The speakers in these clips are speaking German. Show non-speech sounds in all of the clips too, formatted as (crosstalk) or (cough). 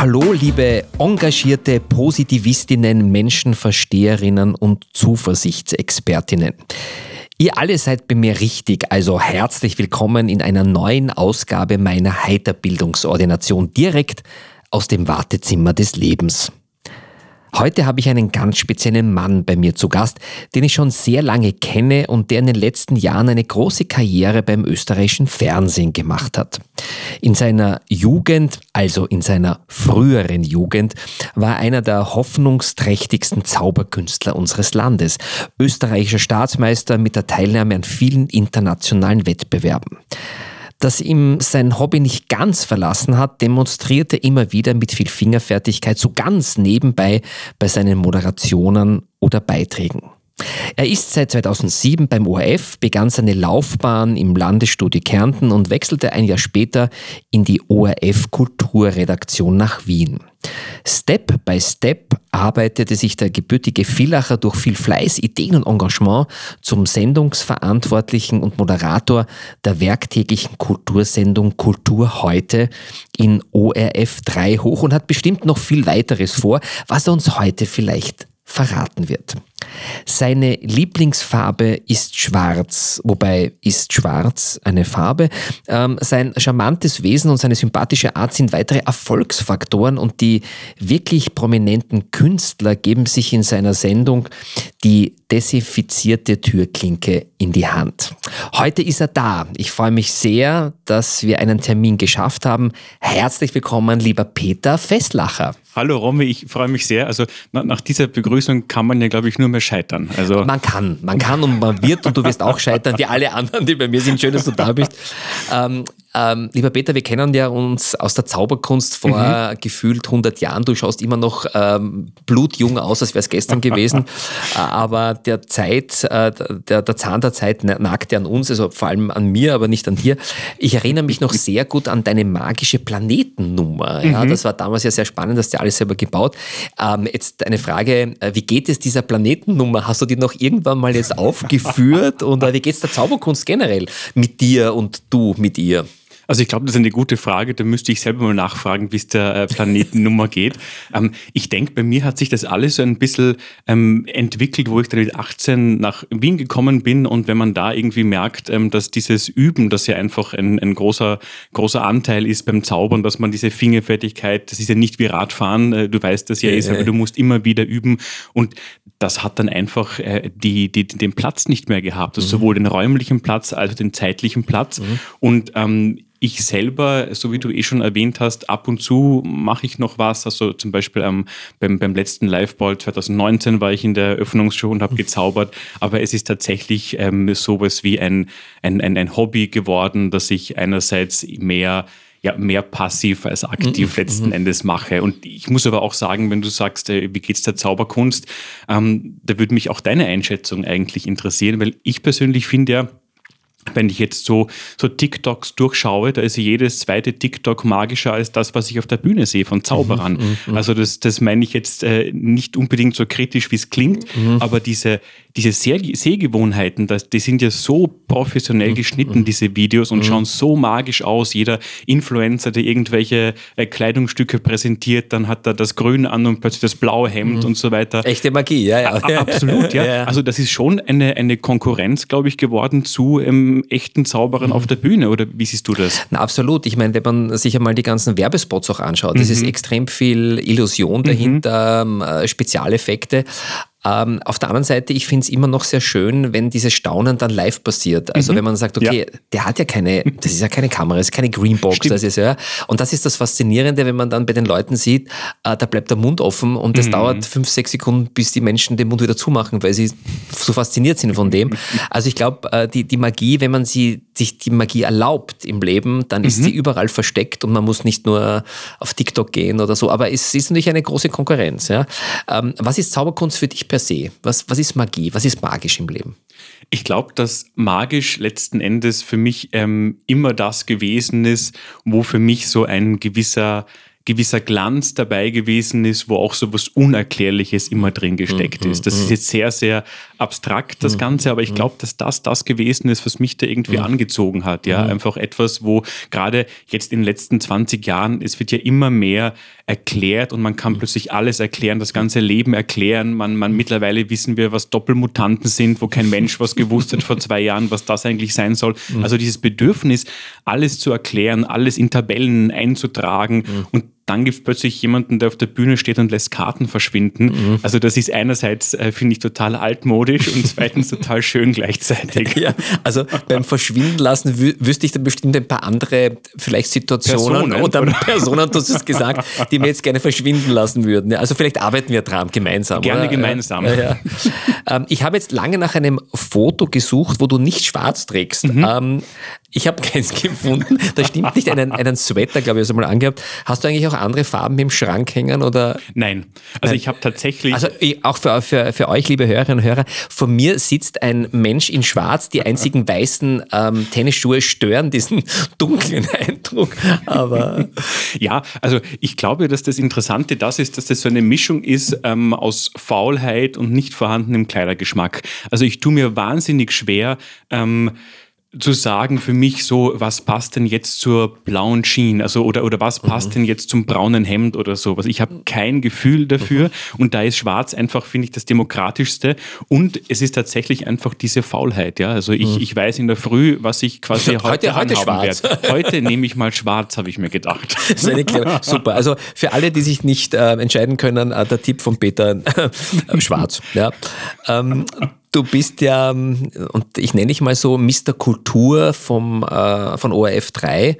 Hallo, liebe engagierte Positivistinnen, Menschenversteherinnen und Zuversichtsexpertinnen. Ihr alle seid bei mir richtig, also herzlich willkommen in einer neuen Ausgabe meiner Heiterbildungsordination direkt aus dem Wartezimmer des Lebens. Heute habe ich einen ganz speziellen Mann bei mir zu Gast, den ich schon sehr lange kenne und der in den letzten Jahren eine große Karriere beim österreichischen Fernsehen gemacht hat. In seiner Jugend, also in seiner früheren Jugend, war er einer der hoffnungsträchtigsten Zauberkünstler unseres Landes, österreichischer Staatsmeister mit der Teilnahme an vielen internationalen Wettbewerben. Dass ihm sein Hobby nicht ganz verlassen hat, demonstrierte immer wieder mit viel Fingerfertigkeit so ganz nebenbei bei seinen Moderationen oder Beiträgen. Er ist seit 2007 beim ORF, begann seine Laufbahn im Landesstudio Kärnten und wechselte ein Jahr später in die ORF Kulturredaktion nach Wien. Step by Step arbeitete sich der gebürtige Villacher durch viel Fleiß, Ideen und Engagement zum Sendungsverantwortlichen und Moderator der werktäglichen Kultursendung Kultur heute in ORF 3 hoch und hat bestimmt noch viel weiteres vor, was er uns heute vielleicht verraten wird. Seine Lieblingsfarbe ist schwarz, wobei ist schwarz eine Farbe. Ähm, sein charmantes Wesen und seine sympathische Art sind weitere Erfolgsfaktoren und die wirklich prominenten Künstler geben sich in seiner Sendung die desinfizierte Türklinke in die Hand. Heute ist er da. Ich freue mich sehr, dass wir einen Termin geschafft haben. Herzlich willkommen, lieber Peter Festlacher. Hallo Romy, ich freue mich sehr. Also nach dieser Begrüßung kann man ja, glaube ich, nur mehr scheitern. Also man kann, man kann und man wird und du wirst auch scheitern, wie alle anderen, die bei mir sind. Schön, dass du da bist. (laughs) Ähm, ähm, lieber Peter, wir kennen ja uns aus der Zauberkunst vor mhm. gefühlt 100 Jahren. Du schaust immer noch ähm, blutjung aus, als wäre es gestern gewesen. (laughs) Äh, aber der Zeit, äh, der, der Zahn der Zeit nagt ja an uns, also vor allem an mir, aber nicht an dir. Ich erinnere mich noch sehr gut an deine magische Planetennummer. Ja, mhm. Das war damals ja sehr spannend, hast du ja alles selber gebaut. Ähm, jetzt eine Frage, äh, wie geht es dieser Planetennummer? Hast du die noch irgendwann mal jetzt aufgeführt? Und wie geht es der Zauberkunst generell mit dir und du mit ihr? Also ich glaube, das ist eine gute Frage. Da müsste ich selber mal nachfragen, wie es der äh, Planetennummer (laughs) geht. Ähm, ich denke, bei mir hat sich das alles so ein bisschen ähm, entwickelt, wo ich dann mit 18 nach Wien gekommen bin und wenn man da irgendwie merkt, ähm, dass dieses Üben, das ja einfach ein, ein großer, großer Anteil ist beim Zaubern, dass man diese Fingerfertigkeit, das ist ja nicht wie Radfahren, äh, du weißt das ja, ist, aber du musst immer wieder üben und das hat dann einfach äh, die, die, den Platz nicht mehr gehabt, also mhm. sowohl den räumlichen Platz als auch den zeitlichen Platz. Mhm. Und ähm, ich selber, so wie du eh schon erwähnt hast, ab und zu mache ich noch was. Also zum Beispiel ähm, beim, beim letzten Liveball 2019 war ich in der Eröffnungsshow und habe gezaubert. Aber es ist tatsächlich ähm, sowas wie ein, ein, ein, ein Hobby geworden, dass ich einerseits mehr ja, mehr passiv als aktiv mhm. letzten mhm. Endes mache. Und ich muss aber auch sagen, wenn du sagst, äh, wie geht's der Zauberkunst, ähm, da würde mich auch deine Einschätzung eigentlich interessieren, weil ich persönlich finde ja, wenn ich jetzt so, so TikToks durchschaue, da ist jedes zweite TikTok magischer als das, was ich auf der Bühne sehe von Zauberern. Mhm, mhm, also das, das meine ich jetzt äh, nicht unbedingt so kritisch, wie es klingt, mhm. aber diese, diese Seh Sehgewohnheiten, das, die sind ja so professionell mhm, geschnitten, mhm. diese Videos, und mhm. schauen so magisch aus. Jeder Influencer, der irgendwelche äh, Kleidungsstücke präsentiert, dann hat er das Grün an und plötzlich das blaue Hemd und so weiter. Echte Magie, ja, ja. A absolut, (laughs) ja. ja. Also das ist schon eine, eine Konkurrenz, glaube ich, geworden zu ähm, echten Zauberern auf der Bühne, oder wie siehst du das? Na, absolut. Ich meine, wenn man sich einmal die ganzen Werbespots auch anschaut, mhm. das ist extrem viel Illusion dahinter, mhm. Spezialeffekte. Ähm, auf der anderen Seite, ich finde es immer noch sehr schön, wenn dieses Staunen dann live passiert. Also mhm. wenn man sagt, okay, ja. der hat ja keine, das ist ja keine Kamera, das ist keine Greenbox, Stimmt. das ist ja. Und das ist das Faszinierende, wenn man dann bei den Leuten sieht, äh, da bleibt der Mund offen und es mhm. dauert fünf, sechs Sekunden, bis die Menschen den Mund wieder zumachen, weil sie so fasziniert sind von dem. (laughs) Also ich glaube, äh, die, die Magie, wenn man sie, sich die Magie erlaubt im Leben, dann ist mhm. sie überall versteckt und man muss nicht nur auf TikTok gehen oder so. Aber es ist natürlich eine große Konkurrenz. Ja. Ähm, was ist Zauberkunst für dich per se? Was, was ist Magie? Was ist magisch im Leben? Ich glaube, dass magisch letzten Endes für mich ähm, immer das gewesen ist, wo für mich so ein gewisser gewisser Glanz dabei gewesen ist, wo auch so was Unerklärliches immer drin gesteckt mhm, ist. Das ist mhm. jetzt sehr, sehr abstrakt, das mhm, Ganze, aber ich glaube, dass das das gewesen ist, was mich da irgendwie angezogen hat. Ja, einfach etwas, wo gerade jetzt in den letzten 20 Jahren, es wird ja immer mehr erklärt und man kann plötzlich alles erklären, das ganze Leben erklären. Man, man mittlerweile wissen wir, was Doppelmutanten sind, wo kein Mensch was gewusst hat vor (laughs) zwei Jahren, was das eigentlich sein soll. Also dieses Bedürfnis, alles zu erklären, alles in Tabellen einzutragen und dann gibt es plötzlich jemanden, der auf der Bühne steht und lässt Karten verschwinden. Mhm. Also das ist einerseits, äh, finde ich, total altmodisch und (laughs) zweitens total schön gleichzeitig. Ja, also beim Verschwinden lassen wü wüsste ich dann bestimmt ein paar andere vielleicht Situationen Personen, oder, oder, (laughs) Personen, du hast es gesagt, die wir jetzt gerne verschwinden lassen würden. Also vielleicht arbeiten wir dran gemeinsam. Gerne oder? gemeinsam. Ja, ja. Ähm, ich habe jetzt lange nach einem Foto gesucht, wo du nicht schwarz trägst. Mhm. Ähm, ich habe (laughs) keins gefunden. Da stimmt nicht. Einen, einen Sweater, glaube ich, hast du mal angehabt. Hast du eigentlich auch andere Farben im Schrank hängen? Oder? Nein. Also Nein. ich habe tatsächlich. Also auch für, für, für euch, liebe Hörerinnen und Hörer, vor mir sitzt ein Mensch in Schwarz. Die einzigen weißen ähm, Tennisschuhe stören diesen (laughs) dunklen Eindruck. Aber. (laughs) Ja, also ich glaube, dass das Interessante das ist, dass das so eine Mischung ist ähm, aus Faulheit und nicht vorhandenem Kleidergeschmack. Also ich tue mir wahnsinnig schwer, ähm, zu sagen für mich so, was passt denn jetzt zur blauen Jeans, also oder, oder was passt mhm. denn jetzt zum braunen Hemd oder sowas. Ich habe kein Gefühl dafür mhm. und da ist schwarz einfach, finde ich, das demokratischste und es ist tatsächlich einfach diese Faulheit, ja. Also ich, mhm. ich weiß in der Früh, was ich quasi (laughs) heute, heute, heute werde. Heute nehme ich mal schwarz, habe ich mir gedacht. (laughs) Super. Also für alle, die sich nicht äh, entscheiden können, äh, der Tipp von Peter, (laughs) äh, schwarz. Ja. Ähm, Du bist ja, und ich nenne dich mal so, Mr. Kultur vom, äh, von ORF 3. Äh,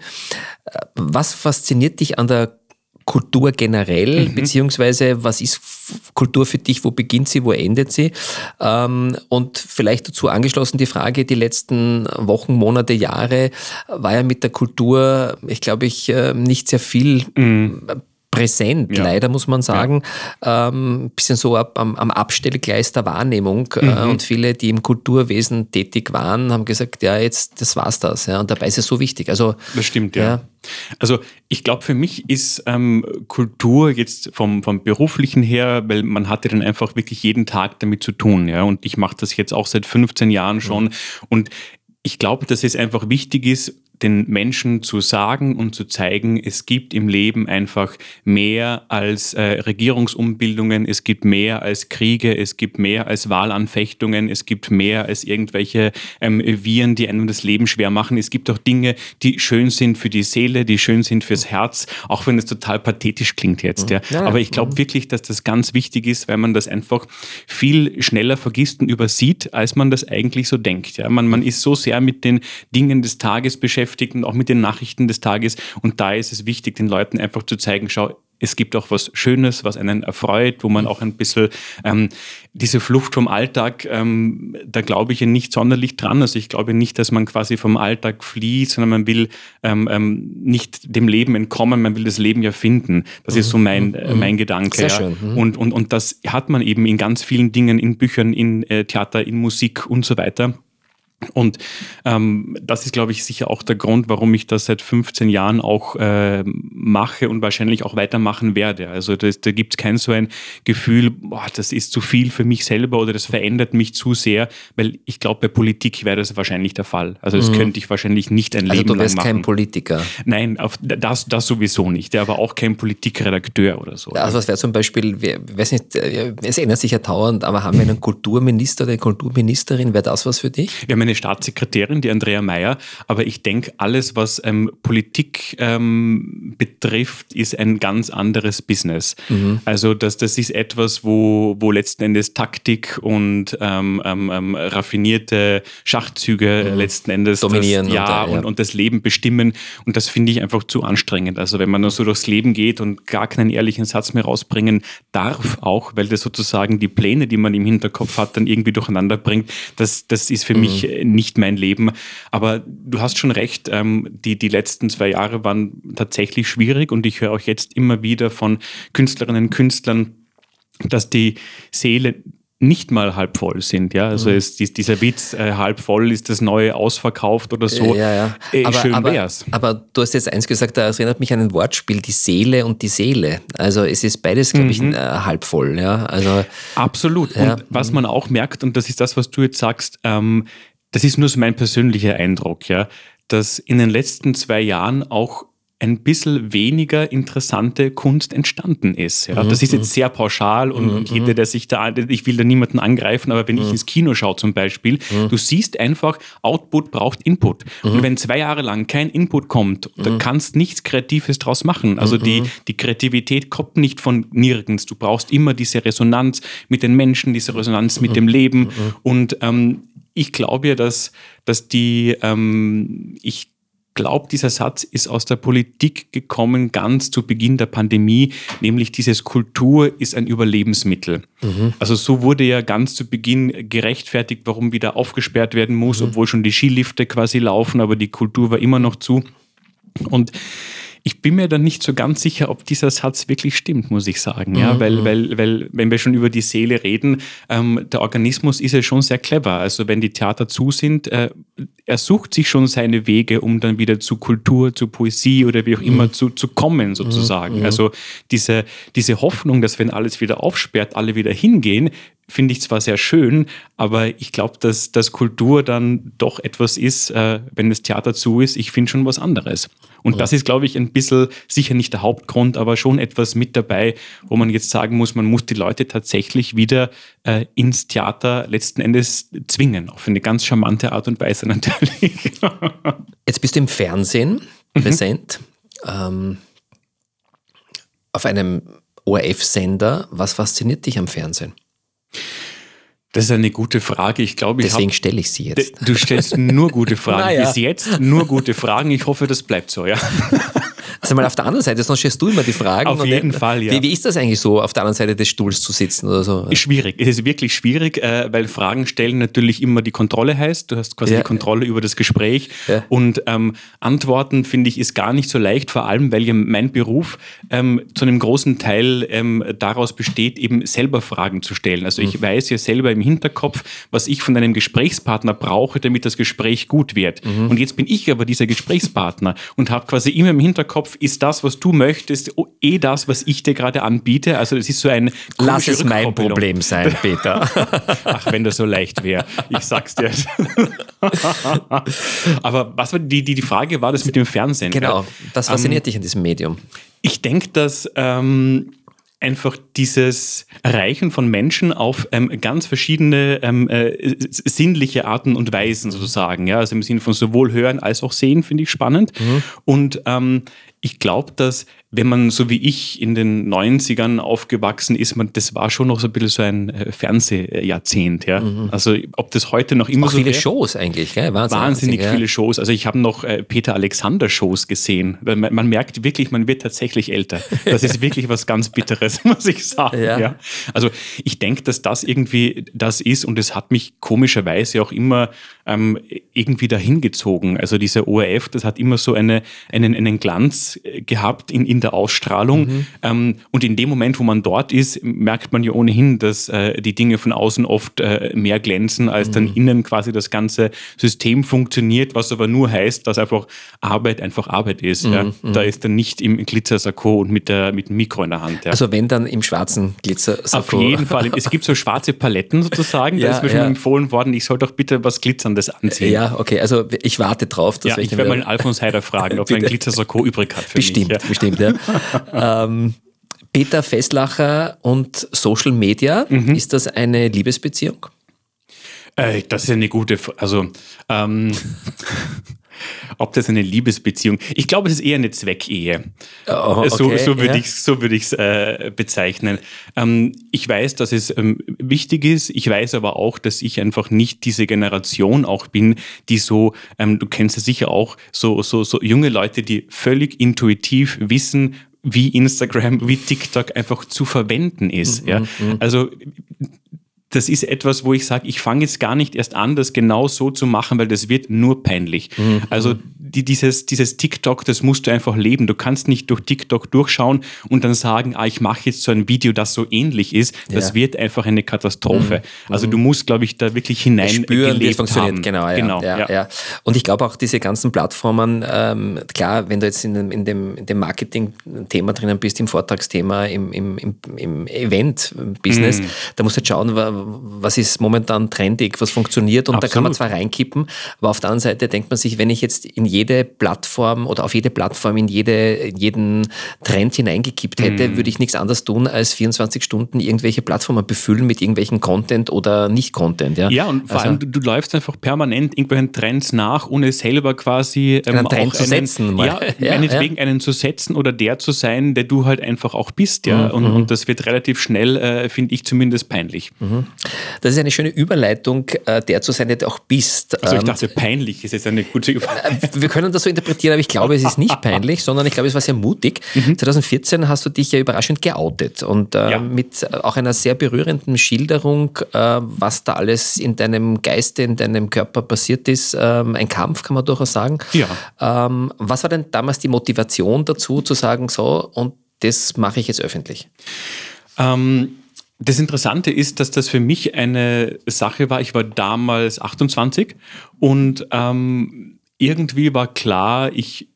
was fasziniert dich an der Kultur generell, mhm. beziehungsweise was ist Kultur für dich, wo beginnt sie, wo endet sie? Ähm, und vielleicht dazu angeschlossen die Frage, die letzten Wochen, Monate, Jahre war ja mit der Kultur, ich glaube ich, äh, nicht sehr viel mhm präsent, ja. leider muss man sagen. Ja. Ähm, bisschen so ab, am, am Abstellgleis der Wahrnehmung. Äh, mhm. Äh, und viele, die im Kulturwesen tätig waren, haben gesagt, ja, jetzt, das war's das. Ja. Und dabei ist es so wichtig. Also, das stimmt, ja. ja. Also ich glaube, für mich ist ähm, Kultur jetzt vom, vom beruflichen her, weil man hatte dann einfach wirklich jeden Tag damit zu tun. Ja. Und ich mache das jetzt auch seit 15 Jahren schon. Mhm. Und ich glaube, dass es einfach wichtig ist, den Menschen zu sagen und zu zeigen, es gibt im Leben einfach mehr als äh, Regierungsumbildungen, es gibt mehr als Kriege, es gibt mehr als Wahlanfechtungen, es gibt mehr als irgendwelche ähm, Viren, die einem das Leben schwer machen. Es gibt auch Dinge, die schön sind für die Seele, die schön sind fürs Herz, auch wenn es total pathetisch klingt jetzt. Ja. ja Aber ich glaube wirklich, dass das ganz wichtig ist, weil man das einfach viel schneller vergisst und übersieht, als man das eigentlich so denkt. Ja. Man, man ist so sehr mit den Dingen des Tages beschäftigt, und auch mit den Nachrichten des Tages. Und da ist es wichtig, den Leuten einfach zu zeigen, schau, es gibt auch was Schönes, was einen erfreut, wo man auch ein bisschen ähm, diese Flucht vom Alltag, ähm, da glaube ich ja nicht sonderlich dran. Also ich glaube nicht, dass man quasi vom Alltag flieht, sondern man will ähm, ähm, nicht dem Leben entkommen, man will das Leben ja finden. Das mhm. ist so mein, mhm. äh, mein Gedanke. Sehr ja. schön. Mhm. Und, und, und das hat man eben in ganz vielen Dingen, in Büchern, in äh, Theater, in Musik und so weiter. Und ähm, das ist, glaube ich, sicher auch der Grund, warum ich das seit 15 Jahren auch äh, mache und wahrscheinlich auch weitermachen werde. Also das, da gibt es kein so ein Gefühl, boah, das ist zu viel für mich selber oder das verändert mich zu sehr, weil ich glaube, bei Politik wäre das wahrscheinlich der Fall. Also das mhm. könnte ich wahrscheinlich nicht ein also Leben lang machen. Also du wärst kein Politiker? Nein, auf, das, das sowieso nicht. Aber auch kein Politikredakteur oder so. Also was wäre zum Beispiel, wir, weiß nicht, äh, es ändert sich ja dauernd, aber haben wir einen Kulturminister oder eine Kulturministerin, wäre das was für dich? Wir haben meine Staatssekretärin, die Andrea Mayer, aber ich denke, alles, was ähm, Politik ähm, betrifft, ist ein ganz anderes Business. Mhm. Also das, das ist etwas, wo, wo letzten Endes Taktik und ähm, ähm, ähm raffinierte Schachzüge mhm. letzten Endes dominieren das, ja, und, ja. Und, und, das Leben bestimmen. Und das finde ich einfach zu anstrengend. Also wenn man nur so durchs Leben geht und gar keinen ehrlichen Satz mehr rausbringen darf, auch weil das sozusagen die Pläne, die man im Hinterkopf hat, dann irgendwie durcheinander bringt, das, das ist für mhm. mich nicht mein Leben. Aber du hast schon recht, ähm, die, die letzten zwei Jahre waren tatsächlich schwierig und ich höre auch jetzt immer wieder von Künstlerinnen und Künstlern, dass die Seele nicht mal halb voll sind. Ja? Also mhm. ist dieser Witz, äh, halb voll ist das neue ausverkauft oder so. Ja, ja. Äh, aber, schön aber, wär's. Aber du hast jetzt eins gesagt, das erinnert mich an ein Wortspiel, die Seele und die Seele. Also es ist beides, glaube ich, mhm. äh, halb voll. Ja? Also, Absolut. Ja. Und was man auch merkt, und das ist das, was du jetzt sagst, ähm, das ist nur so mein persönlicher Eindruck, ja, dass in den letzten zwei Jahren auch ein bisschen weniger interessante Kunst entstanden ist. Ja, das ist jetzt mhm. sehr pauschal und, mhm. jeder, der sich da, ich will da niemanden angreifen, aber wenn ich mhm. ins Kino schaue zum Beispiel, du siehst einfach, Output braucht Input. Und wenn zwei Jahre lang kein Input kommt, da kannst nichts Kreatives draus machen. Also die, die Kreativität kommt nicht von nirgends. Du brauchst immer diese Resonanz mit den Menschen, diese Resonanz mit dem Leben. Und ähm, ich glaube ja, dass, dass die, ähm, ich glaube, dieser Satz ist aus der Politik gekommen, ganz zu Beginn der Pandemie, nämlich dieses Kultur ist ein Überlebensmittel. Mhm. Also so wurde ja ganz zu Beginn gerechtfertigt, warum wieder aufgesperrt werden muss, mhm. obwohl schon die Skilifte quasi laufen, aber die Kultur war immer noch zu. Und ich bin mir dann nicht so ganz sicher, ob dieser Satz wirklich stimmt, muss ich sagen. Ja, mhm. weil, weil, weil, wenn wir schon über die Seele reden, ähm, der Organismus ist ja schon sehr clever. Also wenn die Theater zu sind, äh, er sucht sich schon seine Wege, um dann wieder zu Kultur, zu Poesie oder wie auch immer mhm. zu, zu kommen, sozusagen. Mhm. Also diese, diese Hoffnung, dass wenn alles wieder aufsperrt, alle wieder hingehen, finde ich zwar sehr schön, aber ich glaube, dass, dass Kultur dann doch etwas ist, äh, wenn das Theater zu ist, ich finde schon was anderes. Und ja. das ist, glaube ich, ein bisschen sicher nicht der Hauptgrund, aber schon etwas mit dabei, wo man jetzt sagen muss, man muss die Leute tatsächlich wieder äh, ins Theater letzten Endes zwingen, auf eine ganz charmante Art und Weise (laughs) natürlich. jetzt bist du im Fernsehen mhm. präsent, ähm, auf einem ORF-Sender. Was fasziniert dich am Fernsehen? Das ist eine gute Frage. Ich glaube, ich Deswegen stelle ich sie jetzt. Du stellst nur gute (laughs) Fragen. naja. Bis jetzt nur gute Fragen. Ich hoffe, das bleibt so, ja. (laughs) Also mal auf der anderen Seite, sonst stellst du immer die Fragen. Auf jeden Fall, ja. Wie, wie, ist das eigentlich so, auf der anderen Seite des Stuhls zu sitzen oder so? Schwierig. Es ist wirklich schwierig, äh, weil Fragen stellen natürlich immer die Kontrolle heißt. Du hast quasi ja. die Kontrolle über das Gespräch. Ja. Und ähm, Antworten, finde ich, ist gar nicht so leicht, vor allem, weil ja mein Beruf ähm, zu einem großen Teil ähm, daraus besteht, eben selber Fragen zu stellen. Also ich mhm. weiß ja selber im Hinterkopf, was ich von einem Gesprächspartner brauche, damit das Gespräch gut wird. Mhm. Und jetzt bin ich aber dieser Gesprächspartner und habe quasi immer im Hinterkopf, ist das, was du möchtest, eh das, was ich dir gerade anbiete? Also das ist so ein Lass es mein Problem sein, (laughs) Peter. Ach, wenn das so leicht wäre. Ich sag's dir. (laughs) Aber was war die, die, die Frage war das mit dem Fernsehen? Genau, das fasziniert ähm, dich an diesem Medium. Ich denke, dass ähm, einfach dieses Erreichen von Menschen auf ähm, ganz verschiedene ähm, äh, sinnliche Arten und Weisen sozusagen. Ja? Also im Sinne von sowohl hören als auch sehen, finde ich spannend. Mhm. Und ähm, ich glaube, dass wenn man so wie ich in den 90ern aufgewachsen ist, man, das war schon noch so ein bisschen so ein äh, Fernsehjahrzehnt. Ja? Mhm. Also ob das heute noch immer Auch so viele wär, Shows eigentlich, gell? Wahnsinn, wahnsinnig ja. viele Shows. Also ich habe noch äh, Peter Alexander Shows gesehen. Man, man, merkt wirklich, man wird tatsächlich älter. Das ist wirklich was ganz Bitteres, (laughs) muss ich sagen. Ja. ja. Also ich denke, dass das irgendwie das ist und es hat mich komischerweise auch immer ähm, irgendwie dahin gezogen. Also dieser ORF, das hat immer so eine, einen, einen Glanz äh, gehabt in, in der Ausstrahlung. Mhm. Ähm, und in dem Moment, wo man dort ist, merkt man ja ohnehin, dass äh, die Dinge von außen oft äh, mehr glänzen, als mhm. dann innen quasi das ganze System funktioniert, was aber nur heißt, dass einfach Arbeit einfach Arbeit ist. Mhm. Ja. Mhm. Da ist dann nicht im Glitzersakko und mit, der, mit dem Mikro in der Hand. Ja. Also wenn dann im schwarzen Glitzersakko. Auf jeden Fall. Es gibt so schwarze Paletten sozusagen. (laughs) ja, da ist mir schon empfohlen worden, ich soll doch bitte was Glitzerndes anziehen. Ja, okay. Also ich warte drauf. Dass ja, ich werde mal den Alfons Heider fragen, ob er ein Glitzersakko übrig hat für bestimmt, mich. Bestimmt, ja. Ähm, Peter Fesslacher und Social Media, mhm. ist das eine Liebesbeziehung? Äh, das ist eine gute, Frage. also ähm, (laughs) ob das eine Liebesbeziehung, ich glaube, es ist eher eine Zweckehe. Oh, okay, so, so würde ja. ich es so würd äh, bezeichnen. Ähm, ich weiß, dass es ähm, wichtig ist. Ich weiß aber auch, dass ich einfach nicht diese Generation auch bin, die so, ähm, du kennst es sicher auch, so, so, so junge Leute, die völlig intuitiv wissen, wie Instagram, wie TikTok einfach zu verwenden ist. Mhm, ja? Mhm. Also das ist etwas, wo ich sage, ich fange jetzt gar nicht erst an, das genau so zu machen, weil das wird nur peinlich. Mhm. Also die, dieses, dieses TikTok, das musst du einfach leben. Du kannst nicht durch TikTok durchschauen und dann sagen, ah, ich mache jetzt so ein Video, das so ähnlich ist. Das ja. wird einfach eine Katastrophe. Mhm. Also du musst, glaube ich, da wirklich hinein spüren, wie es funktioniert. Haben. Genau, ja, genau ja, ja. Und ich glaube auch diese ganzen Plattformen, ähm, klar, wenn du jetzt in dem, in dem, in dem Marketing-Thema drinnen bist, im Vortragsthema, im, im, im, im Event-Business, mhm. da musst du halt schauen, was ist momentan trendig, was funktioniert und Absolut. da kann man zwar reinkippen, aber auf der anderen Seite denkt man sich, wenn ich jetzt in jede Plattform oder auf jede Plattform in, jede, in jeden Trend hineingekippt hätte, mm. würde ich nichts anderes tun, als 24 Stunden irgendwelche Plattformen befüllen mit irgendwelchen Content oder Nicht-Content. Ja, ja und vor also, allem du, du, läufst einfach permanent irgendwelchen Trends nach, ohne selber quasi ähm, einen Trend zu einen, setzen. Mal. Ja, (laughs) ja, meinetwegen ja. einen zu setzen oder der zu sein, der du halt einfach auch bist. Ja? Mhm. Und, und mhm. das wird relativ schnell, äh, finde ich zumindest, peinlich. Mhm. Das ist eine schöne Überleitung, äh, der zu sein, der du auch bist. Also ich ähm, dachte, peinlich ist jetzt eine gute Überleitung. Wir können das so interpretieren, aber ich glaube, es ist nicht peinlich, sondern ich glaube, es war sehr mutig. Mhm. 2014 hast du dich ja überraschend geoutet und äh, ja. mit auch einer sehr berührenden Schilderung, äh, was da alles in deinem Geiste, in deinem Körper passiert ist. Ähm, ein Kampf, kann man durchaus sagen. Ja. Ähm, was war denn damals die Motivation dazu, zu sagen, so, und das mache ich jetzt öffentlich? Ähm, das Interessante ist, dass das für mich eine Sache war. Ich war damals 28 und ähm, irgendwie war klar, ich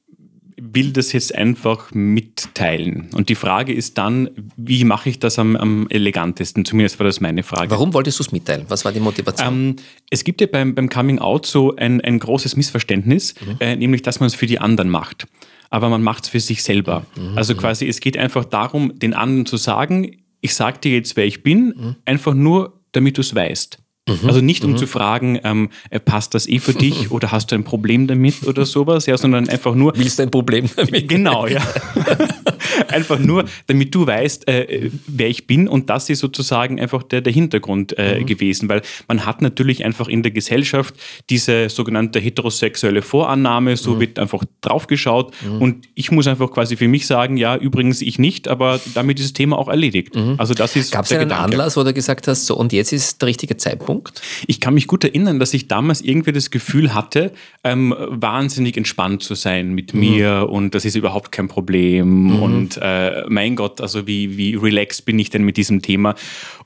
will das jetzt einfach mitteilen. Und die Frage ist dann, wie mache ich das am, am elegantesten? Zumindest war das meine Frage. Warum wolltest du es mitteilen? Was war die Motivation? Ähm, es gibt ja beim, beim Coming Out so ein, ein großes Missverständnis, mhm. äh, nämlich dass man es für die anderen macht. Aber man macht es für sich selber. Mhm. Also quasi, es geht einfach darum, den anderen zu sagen, ich sage dir jetzt, wer ich bin, mhm. einfach nur, damit du es weißt. Mhm. Also nicht um mhm. zu fragen, ähm, äh, passt das eh für dich (laughs) oder hast du ein Problem damit oder sowas, ja, sondern einfach nur. Willst du ein Problem damit? (laughs) Genau, ja. (laughs) einfach nur, damit du weißt, äh, wer ich bin und das ist sozusagen einfach der, der Hintergrund äh, mhm. gewesen, weil man hat natürlich einfach in der Gesellschaft diese sogenannte heterosexuelle Vorannahme, so mhm. wird einfach draufgeschaut mhm. und ich muss einfach quasi für mich sagen, ja, übrigens ich nicht, aber damit ist das Thema auch erledigt. Mhm. Also das ist Gab es einen Gedanke. Anlass, wo du gesagt hast, so und jetzt ist der richtige Zeitpunkt? Ich kann mich gut erinnern, dass ich damals irgendwie das Gefühl hatte, ähm, wahnsinnig entspannt zu sein mit mhm. mir und das ist überhaupt kein Problem mhm. und und äh, mein Gott, also wie, wie relaxed bin ich denn mit diesem Thema?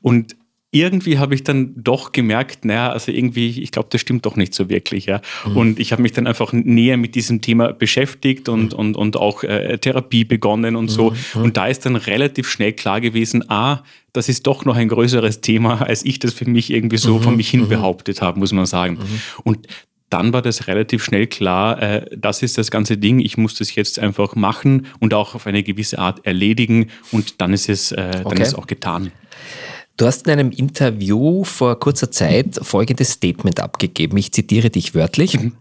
Und irgendwie habe ich dann doch gemerkt, naja, also irgendwie, ich glaube, das stimmt doch nicht so wirklich. Ja. Mhm. Und ich habe mich dann einfach näher mit diesem Thema beschäftigt und, mhm. und, und auch äh, Therapie begonnen und so. Mhm. Und da ist dann relativ schnell klar gewesen, ah, das ist doch noch ein größeres Thema, (laughs) als ich das für mich irgendwie so von mhm. mich hin mhm. behauptet habe, muss man sagen. Mhm. Und dann war das relativ schnell klar, äh, das ist das ganze Ding, ich muss das jetzt einfach machen und auch auf eine gewisse Art erledigen und dann ist es, äh, dann okay. ist es auch getan. Du hast in einem Interview vor kurzer Zeit folgendes Statement abgegeben. Ich zitiere dich wörtlich. Mhm.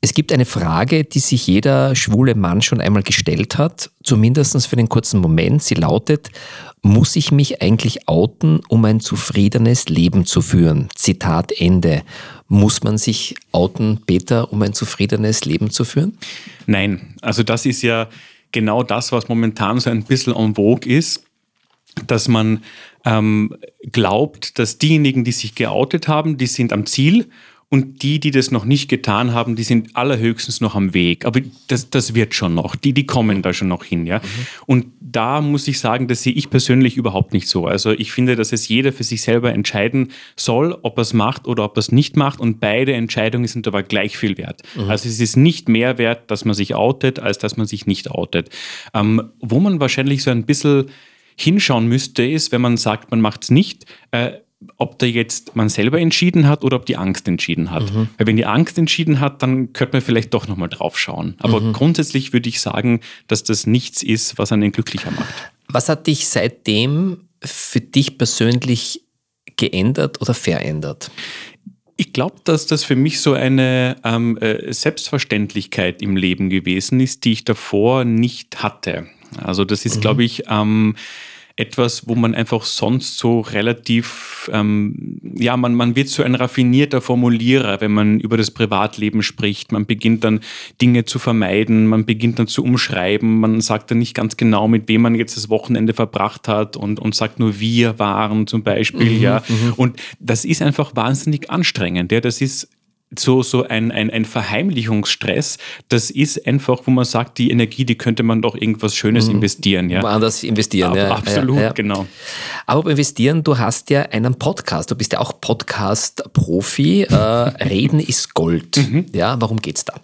Es gibt eine Frage, die sich jeder schwule Mann schon einmal gestellt hat, zumindest für den kurzen Moment. Sie lautet, muss ich mich eigentlich outen, um ein zufriedenes Leben zu führen? Zitat Ende. Muss man sich outen, Peter, um ein zufriedenes Leben zu führen? Nein, also das ist ja genau das, was momentan so ein bisschen en vogue ist, dass man ähm, glaubt, dass diejenigen, die sich geoutet haben, die sind am Ziel und die, die das noch nicht getan haben, die sind allerhöchstens noch am Weg. Aber das, das wird schon noch. Die, die kommen da schon noch hin. Ja? Mhm. Und da muss ich sagen, das sehe ich persönlich überhaupt nicht so. Also ich finde, dass es jeder für sich selber entscheiden soll, ob er es macht oder ob er es nicht macht. Und beide Entscheidungen sind aber gleich viel wert. Mhm. Also es ist nicht mehr wert, dass man sich outet, als dass man sich nicht outet. Ähm, wo man wahrscheinlich so ein bisschen hinschauen müsste, ist, wenn man sagt, man macht es nicht, äh, ob da jetzt man selber entschieden hat oder ob die Angst entschieden hat. Mhm. Weil wenn die Angst entschieden hat, dann könnte man vielleicht doch nochmal drauf schauen. Aber mhm. grundsätzlich würde ich sagen, dass das nichts ist, was einen glücklicher macht. Was hat dich seitdem für dich persönlich geändert oder verändert? Ich glaube, dass das für mich so eine ähm, äh, Selbstverständlichkeit im Leben gewesen ist, die ich davor nicht hatte. Also das ist, mhm. glaube ich, ähm, etwas, wo man einfach sonst so relativ, ähm, ja, man, man wird so ein raffinierter Formulierer, wenn man über das Privatleben spricht. Man beginnt dann Dinge zu vermeiden, man beginnt dann zu umschreiben, man sagt dann nicht ganz genau, mit wem man jetzt das Wochenende verbracht hat und, und sagt nur wir waren zum Beispiel, mhm, ja. Mhm. Und das ist einfach wahnsinnig anstrengend, ja. Das ist so, so ein, ein, ein Verheimlichungsstress, das ist einfach, wo man sagt, die Energie, die könnte man doch irgendwas Schönes mhm. investieren. Ja? Woanders investieren, ja. Absolut, ja, ja. genau. Aber beim Investieren, du hast ja einen Podcast, du bist ja auch Podcast-Profi. Äh, (laughs) Reden ist Gold. Mhm. Ja, worum geht's da?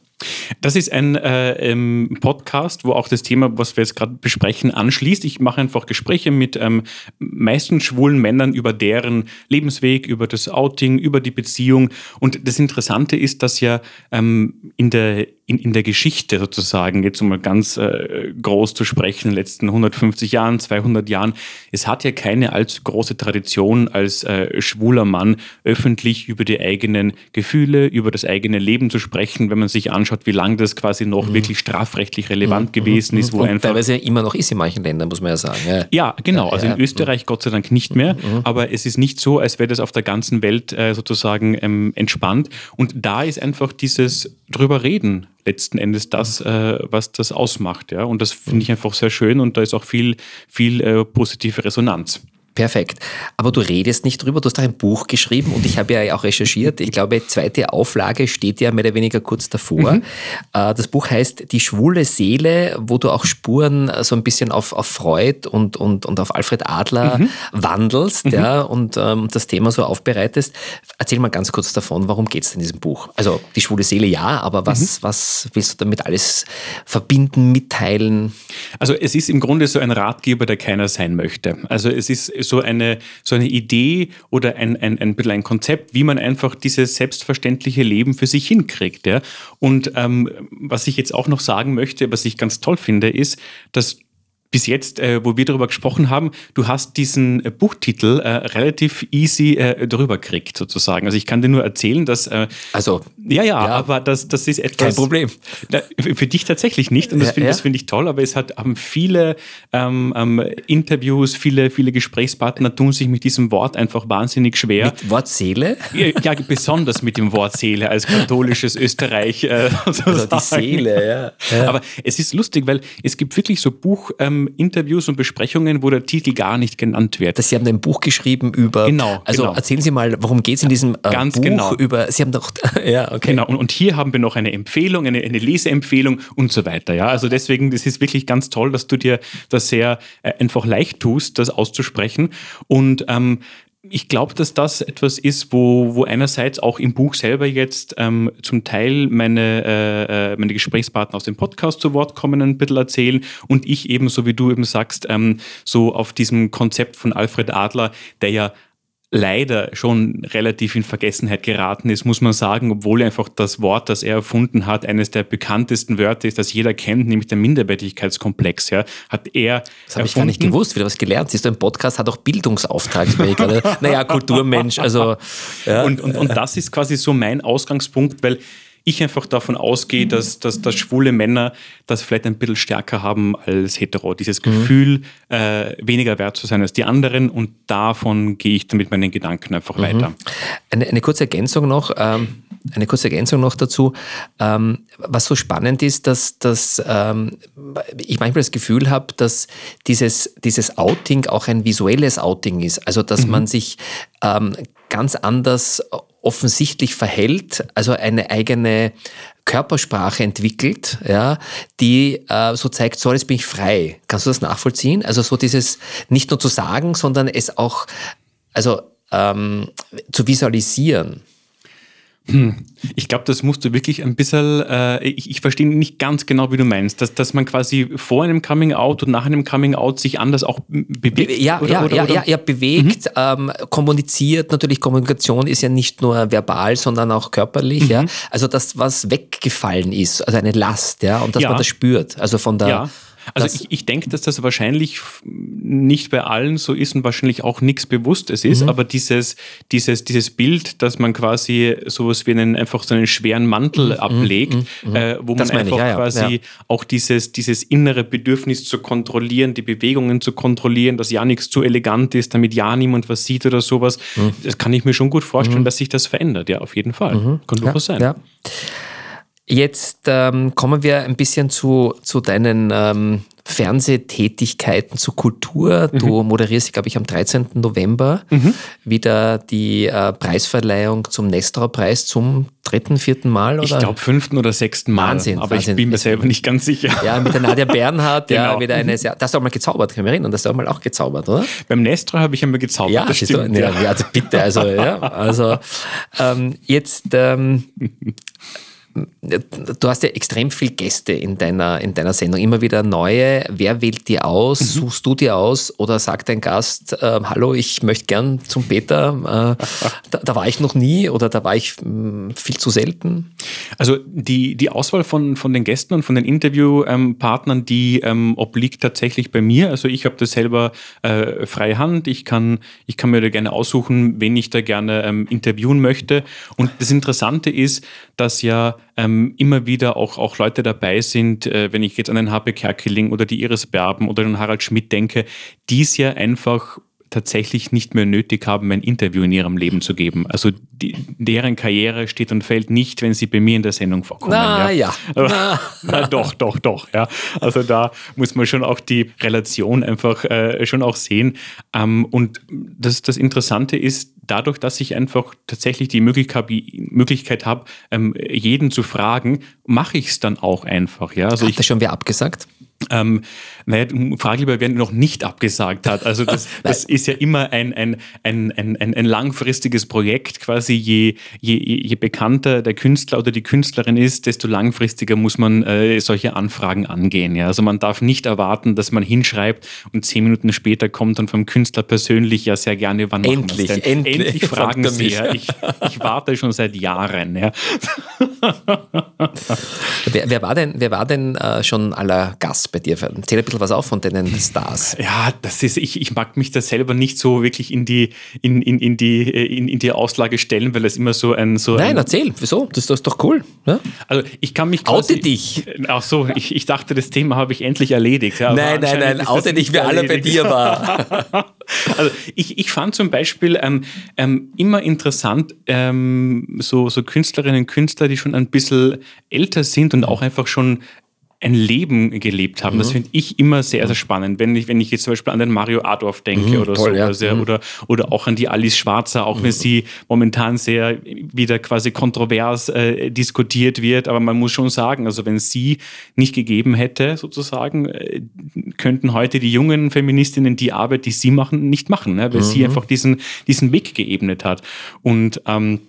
Das ist ein äh, ähm, Podcast, wo auch das Thema, was wir jetzt gerade besprechen, anschließt. Ich mache einfach Gespräche mit ähm, meistens schwulen Männern über deren Lebensweg, über das Outing, über die Beziehung. Und das Interessante ist, dass ja ähm, in der in, in der Geschichte sozusagen, jetzt um mal ganz äh, groß zu sprechen, in den letzten 150 Jahren, 200 Jahren, es hat ja keine allzu große Tradition als äh, schwuler Mann öffentlich über die eigenen Gefühle, über das eigene Leben zu sprechen, wenn man sich anschaut, wie lange das quasi noch mhm. wirklich strafrechtlich relevant mhm. gewesen ist. Wo Und einfach teilweise immer noch ist in manchen Ländern, muss man ja sagen. Ja, ja genau. Also in Österreich Gott sei Dank nicht mehr, mhm. aber es ist nicht so, als wäre das auf der ganzen Welt äh, sozusagen ähm, entspannt. Und da ist einfach dieses drüber reden letzten Endes das, äh, was das ausmacht. Ja? Und das finde ich einfach sehr schön und da ist auch viel, viel äh, positive Resonanz. Perfekt. Aber du redest nicht drüber, du hast auch ein Buch geschrieben und ich habe ja auch recherchiert. Ich glaube, zweite Auflage steht ja mehr oder weniger kurz davor. Mhm. Äh, das Buch heißt Die schwule Seele, wo du auch Spuren so ein bisschen auf, auf Freud und, und, und auf Alfred Adler mhm. wandelst mhm. Ja, und ähm, das Thema so aufbereitest. Erzähl mal ganz kurz davon, worum geht es in diesem Buch? Also die schwule Seele ja, aber was, mhm. was willst du damit alles verbinden, mitteilen? Also es ist im Grunde so ein Ratgeber, der keiner sein möchte. Also es ist so eine, so eine Idee oder ein, ein, ein bisschen ein Konzept, wie man einfach dieses selbstverständliche Leben für sich hinkriegt. Ja? Und ähm, was ich jetzt auch noch sagen möchte, was ich ganz toll finde, ist, dass bis jetzt, äh, wo wir darüber gesprochen haben, du hast diesen äh, Buchtitel äh, relativ easy äh, drüber gekriegt, sozusagen. Also ich kann dir nur erzählen, dass... Äh, also... Ja, ja, ja, aber das, das ist etwas... Kein Problem. Na, für dich tatsächlich nicht und das ja, finde ja. find ich toll, aber es hat, haben viele ähm, ähm, Interviews, viele, viele Gesprächspartner tun sich mit diesem Wort einfach wahnsinnig schwer. Mit Wort Seele? Ja, ja besonders mit dem Wort Seele als katholisches Österreich. Äh, also die Seele, ja. Aber es ist lustig, weil es gibt wirklich so Buch... Ähm, Interviews und Besprechungen, wo der Titel gar nicht genannt wird. Sie haben ein Buch geschrieben über. Genau. Also genau. erzählen Sie mal, worum geht es in diesem äh, Ganz Buch genau. über. Sie haben doch. (laughs) ja, okay. Genau. Und, und, hier haben wir noch eine Empfehlung, eine, eine Leseempfehlung und so weiter. Ja, also deswegen, das ist wirklich ganz toll, dass du dir das sehr äh, einfach leicht tust, das auszusprechen. Und ähm, ich glaube, dass das etwas ist, wo, wo einerseits auch im Buch selber jetzt ähm, zum Teil meine, äh, äh, meine Gesprächspartner aus dem Podcast zu Wort kommen, ein bisschen erzählen und ich eben, so wie du eben sagst, ähm, so auf diesem Konzept von Alfred Adler, der ja leider schon relativ in Vergessenheit geraten ist, muss man sagen, obwohl einfach das Wort, das er erfunden hat, eines der bekanntesten Wörter ist, das jeder kennt, nämlich der Minderwertigkeitskomplex. Ja, hat er. Das habe ich gar nicht gewusst, wieder was gelernt. Siehst du, ein Podcast hat auch Bildungsauftrag. (laughs) naja, Kulturmensch, also. Ja. Und, und, und das ist quasi so mein Ausgangspunkt, weil ich einfach davon ausgehe, mhm. dass, dass, dass schwule Männer das vielleicht ein bisschen stärker haben als hetero. Dieses mhm. Gefühl, äh, weniger wert zu sein als die anderen und davon gehe ich dann mit meinen Gedanken einfach mhm. weiter. Eine, eine kurze Ergänzung noch. Ähm eine kurze Ergänzung noch dazu. Ähm, was so spannend ist, dass, dass ähm, ich manchmal das Gefühl habe, dass dieses, dieses Outing auch ein visuelles Outing ist. Also, dass mhm. man sich ähm, ganz anders offensichtlich verhält, also eine eigene Körpersprache entwickelt, ja, die äh, so zeigt, so jetzt bin ich frei. Kannst du das nachvollziehen? Also so dieses nicht nur zu sagen, sondern es auch, also ähm, zu visualisieren. Hm. Ich glaube, das musst du wirklich ein bisschen, äh, ich, ich verstehe nicht ganz genau, wie du meinst, dass, dass man quasi vor einem Coming Out und nach einem Coming Out sich anders auch bewegt. Ja, oder, ja, oder, ja, oder? ja, ja, bewegt, mhm. ähm, kommuniziert. Natürlich, Kommunikation ist ja nicht nur verbal, sondern auch körperlich. Mhm. Ja? Also das, was weggefallen ist, also eine Last, ja, und dass ja. man das spürt. Also von der. Also das ich, ich denke, dass das wahrscheinlich nicht bei allen so ist und wahrscheinlich auch nichts Bewusstes ist, mhm. aber dieses, dieses, dieses Bild, dass man quasi sowas wie einen einfach so einen schweren Mantel mhm. ablegt, mhm. äh, wo das man einfach ja, quasi ja. auch dieses, dieses innere Bedürfnis zu kontrollieren, die Bewegungen zu kontrollieren, dass ja nichts zu elegant ist, damit ja niemand was sieht oder sowas. Mhm. Das kann ich mir schon gut vorstellen, mhm. dass sich das verändert, ja, auf jeden Fall. Mhm. Kann durchaus sein. Jetzt ähm, kommen wir ein bisschen zu, zu deinen ähm, Fernsehtätigkeiten zur Kultur. Du mhm. moderierst, glaube ich, am 13. November mhm. wieder die äh, Preisverleihung zum Nestor-Preis zum dritten, vierten Mal? Oder? Ich glaube, fünften oder sechsten Mal. Wahnsinn. Aber Wahnsinn. ich bin mir selber nicht ganz sicher. Ja, mit der Nadia Bernhardt, (laughs) genau. ja, wieder eine sehr, das hast du auch mal gezaubert, kann ich mich erinnern, das hast du auch mal auch gezaubert, oder? Beim Nestor habe ich einmal gezaubert. Ja, das stimmt. Du, ja. ja, also bitte, also, ja, also, ähm, jetzt, ähm, (laughs) du hast ja extrem viele Gäste in deiner, in deiner Sendung, immer wieder neue. Wer wählt die aus? Mhm. Suchst du die aus? Oder sagt dein Gast, äh, hallo, ich möchte gern zum Peter, äh, da, da, war ich noch nie oder da war ich mh, hm, viel zu selten? Also die, die Auswahl von, von den Gästen und von den Interviewpartnern, die ähm, obliegt tatsächlich bei mir. Also ich habe das selber äh, freie Hand. Ich kann, ich kann mir da gerne aussuchen, wen ich da gerne ähm, interviewen möchte. Und das Interessante ist, dass ja ähm, immer wieder auch, auch Leute dabei sind, äh, wenn ich jetzt an den Habe Kerkeling oder die Iris Berben oder den Harald Schmidt denke, die es ja einfach tatsächlich nicht mehr nötig haben, ein Interview in ihrem Leben zu geben. Also die, deren Karriere steht und fällt nicht, wenn sie bei mir in der Sendung vorkommen. Na ja. ja. (laughs) Na. doch, doch, doch. Ja. Also da muss man schon auch die Relation einfach äh, schon auch sehen. Ähm, und das, das Interessante ist, dadurch, dass ich einfach tatsächlich die Möglichkeit, habe, ähm, jeden zu fragen, mache ich es dann auch einfach. Ja? Also Hat ich, das schon wer abgesagt? Ähm, naja, frage lieber, wer noch nicht abgesagt hat. Also das, (laughs) das ist ja immer ein, ein, ein, ein, ein langfristiges Projekt. Quasi je, je, je bekannter der Künstler oder die Künstlerin ist, desto langfristiger muss man äh, solche Anfragen angehen. Ja? Also man darf nicht erwarten, dass man hinschreibt und zehn Minuten später kommt dann vom Künstler persönlich ja sehr gerne, wann endlich, machen endlich, endlich fragen Sie. Ja? Ich, ich warte schon seit Jahren. Ja? (laughs) wer, wer war denn, wer war denn äh, schon aller Gast bei dir? Erzähl ein bisschen was auf von deinen (laughs) Stars. Ja, das ist, ich, ich mag mich da selber nicht so wirklich in die, in, in, in die, in, in die Auslage stellen, weil es immer so ein. So Nein, ein, erzähl, wieso? Das, das ist doch cool. Ja? Also ich kann mich quasi, Oute dich! Ach so, ich, ich dachte, das Thema habe ich endlich erledigt. Ja, nein, nein, nein, oute dich, wer alle bei dir war. (laughs) also ich, ich fand zum Beispiel ähm, ähm, immer interessant, ähm, so, so Künstlerinnen und Künstler, die schon ein bisschen älter sind und auch einfach schon ein Leben gelebt haben. Mhm. Das finde ich immer sehr, sehr spannend. Wenn ich, wenn ich jetzt zum Beispiel an den Mario Adorf denke mhm, oder toll, sowas, ja. Mhm. oder, oder auch an die Alice Schwarzer, auch mhm. wenn sie momentan sehr wieder quasi kontrovers äh, diskutiert wird. Aber man muss schon sagen, also wenn sie nicht gegeben hätte, sozusagen, äh, könnten heute die jungen Feministinnen die Arbeit, die sie machen, nicht machen, ne? weil sie mhm. einfach diesen, diesen Weg geebnet hat. Und ähm,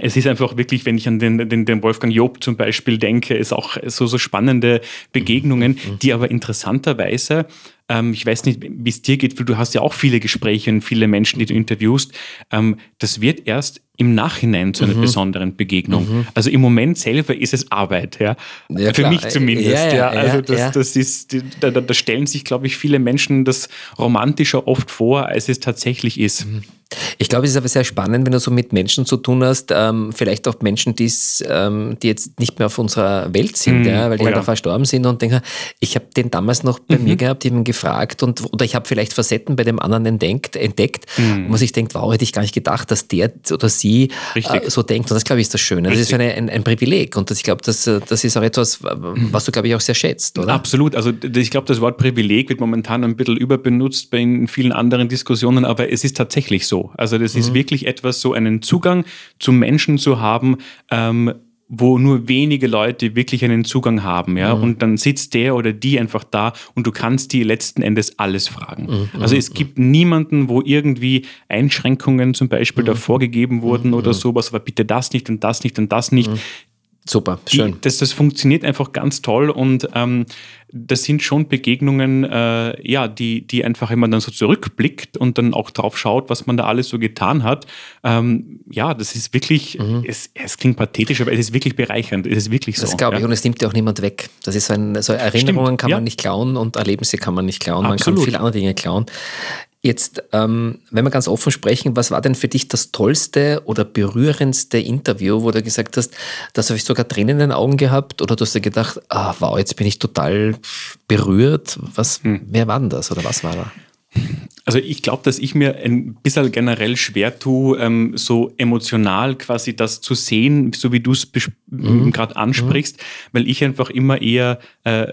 es ist einfach wirklich, wenn ich an den, den, den Wolfgang Job zum Beispiel denke, ist auch so, so spannende Begegnungen, mhm. die aber interessanterweise, ähm, ich weiß nicht, wie es dir geht, weil du hast ja auch viele Gespräche und viele Menschen, die du interviewst, ähm, das wird erst im Nachhinein zu einer mhm. besonderen Begegnung. Mhm. Also im Moment selber ist es Arbeit, ja. ja Für klar. mich zumindest. Ja, ja, ja. Also das, das ist, da, da, stellen sich, glaube ich, viele Menschen das romantischer oft vor, als es tatsächlich ist. Mhm. Ich glaube, es ist aber sehr spannend, wenn du so mit Menschen zu tun hast, ähm, vielleicht auch Menschen, ähm, die jetzt nicht mehr auf unserer Welt sind, mm, ja, weil die oh halt ja. verstorben sind und denken, ich habe den damals noch bei mhm. mir gehabt, ich habe ihn gefragt und oder ich habe vielleicht Facetten bei dem anderen entdeckt, entdeckt mm. wo man sich denkt, wow, hätte ich gar nicht gedacht, dass der oder sie äh, so denkt. Und das, glaube ich, ist das Schöne. Richtig. Das ist eine, ein, ein, Privileg und das, ich glaube, das, das ist auch etwas, was du, glaube ich, auch sehr schätzt, oder? Absolut. Also ich glaube, das Wort Privileg wird momentan ein bisschen überbenutzt bei in vielen anderen Diskussionen, aber es ist tatsächlich so. Also das mhm. ist wirklich etwas, so einen Zugang zum Menschen zu haben, ähm, wo nur wenige Leute wirklich einen Zugang haben, ja, mhm. und dann sitzt der oder die einfach da und du kannst die letzten Endes alles fragen. Mhm. Also es mhm. gibt niemanden, wo irgendwie Einschränkungen zum Beispiel mhm. davor gegeben wurden mhm. oder sowas, aber bitte das nicht und das nicht und das nicht. Super, schön. Die, das, das funktioniert einfach ganz toll und ähm, das sind schon Begegnungen, äh, ja, die, die einfach, wenn man dann so zurückblickt und dann auch drauf schaut, was man da alles so getan hat, ähm, ja, das ist wirklich, mhm. es, es klingt pathetisch, aber es ist wirklich bereichernd. Es ist wirklich so. Das glaube ich, ja. und es nimmt ja auch niemand weg. Das ist so, ein, so Erinnerungen Stimmt, kann man ja. nicht klauen und Erlebnisse kann man nicht klauen. Absolut. Man kann viele andere Dinge klauen. Jetzt, ähm, wenn wir ganz offen sprechen, was war denn für dich das tollste oder berührendste Interview, wo du gesagt hast, das habe ich sogar Tränen in den Augen gehabt oder du hast dir gedacht, ah, wow, jetzt bin ich total berührt. Was, hm. wer war denn das oder was war da? Also ich glaube, dass ich mir ein bisschen generell schwer tue, ähm, so emotional quasi das zu sehen, so wie du es mhm. gerade ansprichst, mhm. weil ich einfach immer eher äh,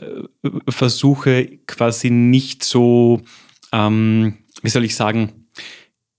versuche, quasi nicht so ähm, wie soll ich sagen,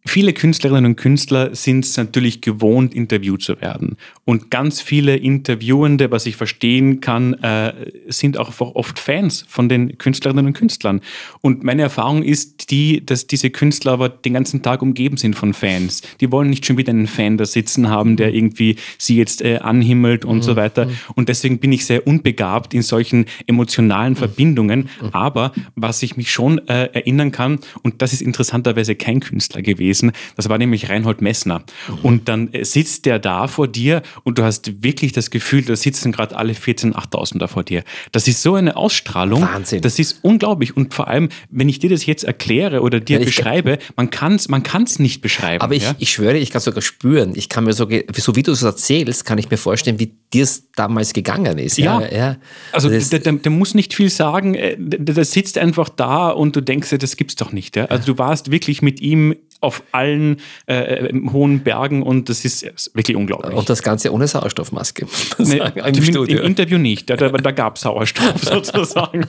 Viele Künstlerinnen und Künstler sind es natürlich gewohnt, interviewt zu werden. Und ganz viele Interviewende, was ich verstehen kann, äh, sind auch oft Fans von den Künstlerinnen und Künstlern. Und meine Erfahrung ist die, dass diese Künstler aber den ganzen Tag umgeben sind von Fans. Die wollen nicht schon wieder einen Fan da sitzen haben, der irgendwie sie jetzt äh, anhimmelt und mhm. so weiter. Und deswegen bin ich sehr unbegabt in solchen emotionalen Verbindungen. Aber was ich mich schon äh, erinnern kann, und das ist interessanterweise kein Künstler gewesen, gewesen. Das war nämlich Reinhold Messner. Mhm. Und dann äh, sitzt der da vor dir und du hast wirklich das Gefühl, da sitzen gerade alle 14, 8000 da vor dir. Das ist so eine Ausstrahlung. Wahnsinn. Das ist unglaublich. Und vor allem, wenn ich dir das jetzt erkläre oder dir ja, beschreibe, man kann es man kann's nicht beschreiben. Aber ich, ja? ich schwöre, ich kann sogar spüren. Ich kann mir so, so wie du es erzählst, kann ich mir vorstellen, wie dir es damals gegangen ist. Ja, ja. ja. Also der, der, der, muss nicht viel sagen. Äh, der, der, sitzt einfach da und du denkst dir, das gibt's doch nicht. Also du warst wirklich mit ihm auf allen äh, hohen Bergen und das ist, wirklich unglaublich. Und das Ganze ohne Sauerstoffmaske. Nee, Im, Im, Interview nicht, da, da, da gab es Sauerstoff (laughs) sozusagen.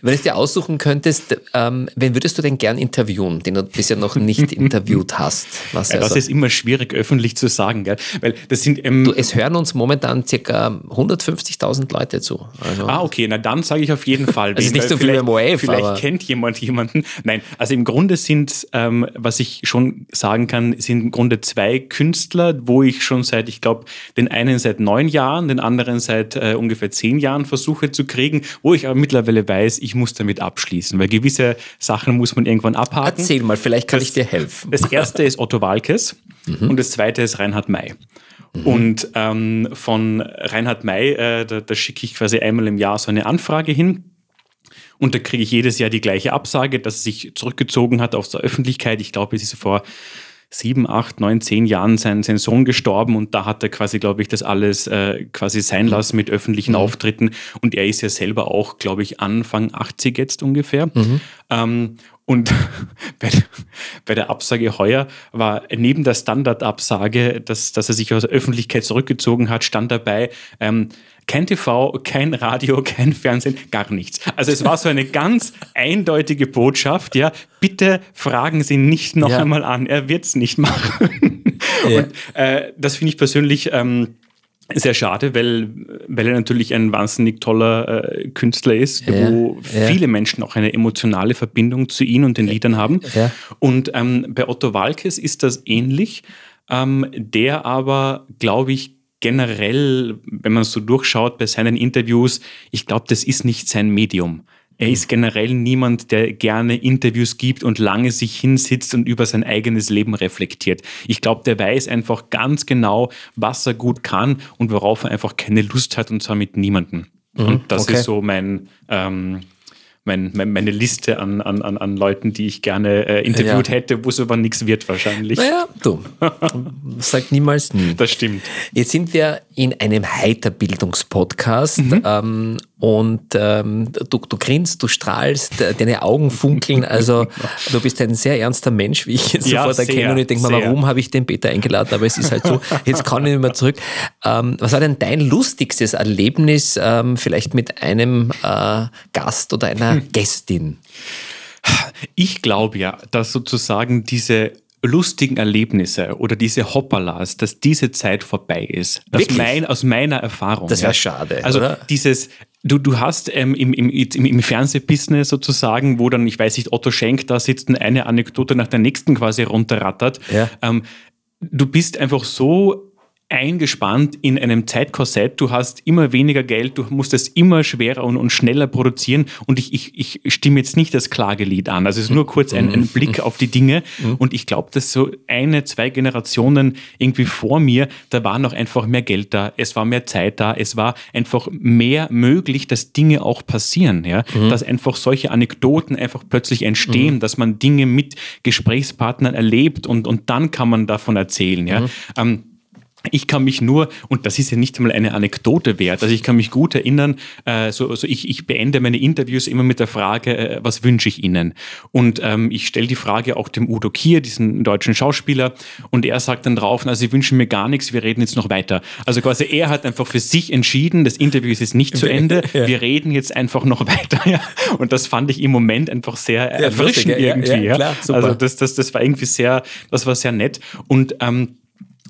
Wenn ich dir aussuchen könntest, ähm, wen würdest du denn gern interviewen, den du bisher noch nicht (laughs) interviewt hast? Was ja, das also? ist immer schwierig öffentlich zu sagen, gell? weil das sind... Ähm, du, es hören uns momentan ca. 150.000 Leute zu. Also ah, okay, na dann sage ich auf jeden Fall. das ist nicht so viel wie Wave, Vielleicht kennt jemand jemanden. Nein, also im Grunde sind ähm, was ich schon sagen kann, sind im Grunde zwei Künstler, wo ich schon seit, ich glaube, den einen seit neun Jahren, den anderen seit äh, ungefähr zehn Jahren versuche zu kriegen, wo ich aber mittlerweile weiß, ich muss damit abschließen, weil gewisse Sachen muss man irgendwann abhaken. Erzähl mal, vielleicht kann das, ich dir helfen. Das erste ist Otto Walkes mhm. und das zweite ist Reinhard May. Mhm. Und ähm, von Reinhard May, äh, da, da schicke ich quasi einmal im Jahr so eine Anfrage hin und da kriege ich jedes Jahr die gleiche Absage, dass er sich zurückgezogen hat aus der Öffentlichkeit. Ich glaube, es ist vor sieben, acht, neun, zehn Jahren sein, sein Sohn gestorben und da hat er quasi, glaube ich, das alles äh, quasi sein lassen mit öffentlichen mhm. Auftritten. Und er ist ja selber auch, glaube ich, Anfang 80 jetzt ungefähr. Mhm. Ähm, und (laughs) bei, bei, der Absage heuer war neben der Standardabsage, dass, dass er sich aus der Öffentlichkeit zurückgezogen hat, stand dabei, ähm, kein TV, kein Radio, (laughs) kein Fernsehen, gar nichts. Also es war so eine ganz eindeutige Botschaft, ja, bitte fragen Sie nicht noch ja. einmal an, er wird es nicht machen. (laughs) Ja. Und äh, das finde ich persönlich ähm, sehr schade, weil, weil er natürlich ein wahnsinnig toller äh, Künstler ist, ja, wo ja. viele Menschen auch eine emotionale Verbindung zu ihm und den Liedern haben. Ja. Und ähm, bei Otto Walkes ist das ähnlich, ähm, der aber, glaube ich, generell, wenn man so durchschaut bei seinen Interviews, ich glaube, das ist nicht sein Medium. Er ist generell niemand, der gerne Interviews gibt und lange sich hinsitzt und über sein eigenes Leben reflektiert. Ich glaube, der weiß einfach ganz genau, was er gut kann und worauf er einfach keine Lust hat und zwar mit niemandem. Mhm, und das okay. ist so mein, ähm, mein, mein, meine Liste an, an, an Leuten, die ich gerne äh, interviewt ja. hätte, wo es aber nichts wird wahrscheinlich. Naja, du. (laughs) Sag niemals nie. Das stimmt. Jetzt sind wir in einem Heiterbildungspodcast mhm. ähm, und ähm, du, du grinst, du strahlst, deine Augen funkeln. Also du bist ein sehr ernster Mensch, wie ich jetzt ja, sofort erkenne. Und ich denke mal, warum habe ich den Peter eingeladen? Aber es ist halt so, jetzt kann ich nicht mehr zurück. Ähm, was war denn dein lustigstes Erlebnis, ähm, vielleicht mit einem äh, Gast oder einer hm. Gästin? Ich glaube ja, dass sozusagen diese lustigen Erlebnisse oder diese Hoppalas, dass diese Zeit vorbei ist. Aus, mein, aus meiner Erfahrung. Das wäre ja. schade. Also oder? dieses, du, du hast ähm, im, im, im, Fernsehbusiness sozusagen, wo dann, ich weiß nicht, Otto Schenk da sitzt und eine Anekdote nach der nächsten quasi runterrattert. Ja. Ähm, du bist einfach so eingespannt in einem Zeitkorsett. Du hast immer weniger Geld, du musst es immer schwerer und, und schneller produzieren. Und ich, ich, ich stimme jetzt nicht das Klagelied an. Also es ist nur kurz ein, ein Blick auf die Dinge. Und ich glaube, dass so eine, zwei Generationen irgendwie vor mir, da war noch einfach mehr Geld da, es war mehr Zeit da, es war einfach mehr möglich, dass Dinge auch passieren. Ja? Mhm. Dass einfach solche Anekdoten einfach plötzlich entstehen, mhm. dass man Dinge mit Gesprächspartnern erlebt und, und dann kann man davon erzählen. Ja? Mhm. Ähm, ich kann mich nur, und das ist ja nicht einmal eine Anekdote wert, also ich kann mich gut erinnern, äh, so, also ich, ich beende meine Interviews immer mit der Frage, äh, was wünsche ich Ihnen? Und ähm, ich stelle die Frage auch dem Udo Kier, diesen deutschen Schauspieler, und er sagt dann drauf, also Sie wünschen mir gar nichts, wir reden jetzt noch weiter. Also quasi er hat einfach für sich entschieden, das Interview ist jetzt nicht zu Ende, (laughs) ja. wir reden jetzt einfach noch weiter. (laughs) Ja. Und das fand ich im Moment einfach sehr ja, erfrischend irgendwie. Ja, klar, also das, das, das war irgendwie sehr, das war sehr nett. Und ähm,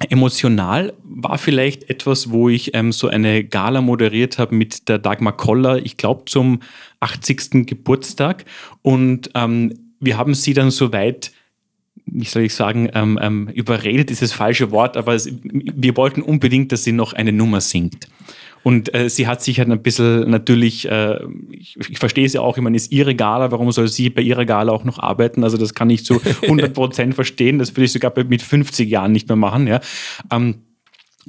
Emotional war vielleicht etwas, wo ich ähm, so eine Gala moderiert habe mit der Dagmar Koller, ich glaube zum 80. Geburtstag. Und ähm, wir haben sie dann so weit, wie soll ich sagen, ähm, ähm überredet ist das falsche Wort, aber es, wir wollten unbedingt, dass sie noch eine Nummer singt. Und äh, sie hat sich halt ein bisschen natürlich, äh, ich, ich verstehe sie auch, ich meine, ist ihre Gala, warum soll sie bei ihrer Gala auch noch arbeiten? Also das kann ich zu (laughs) 100 Prozent verstehen, das würde ich sogar mit 50 Jahren nicht mehr machen. Ja. Ähm,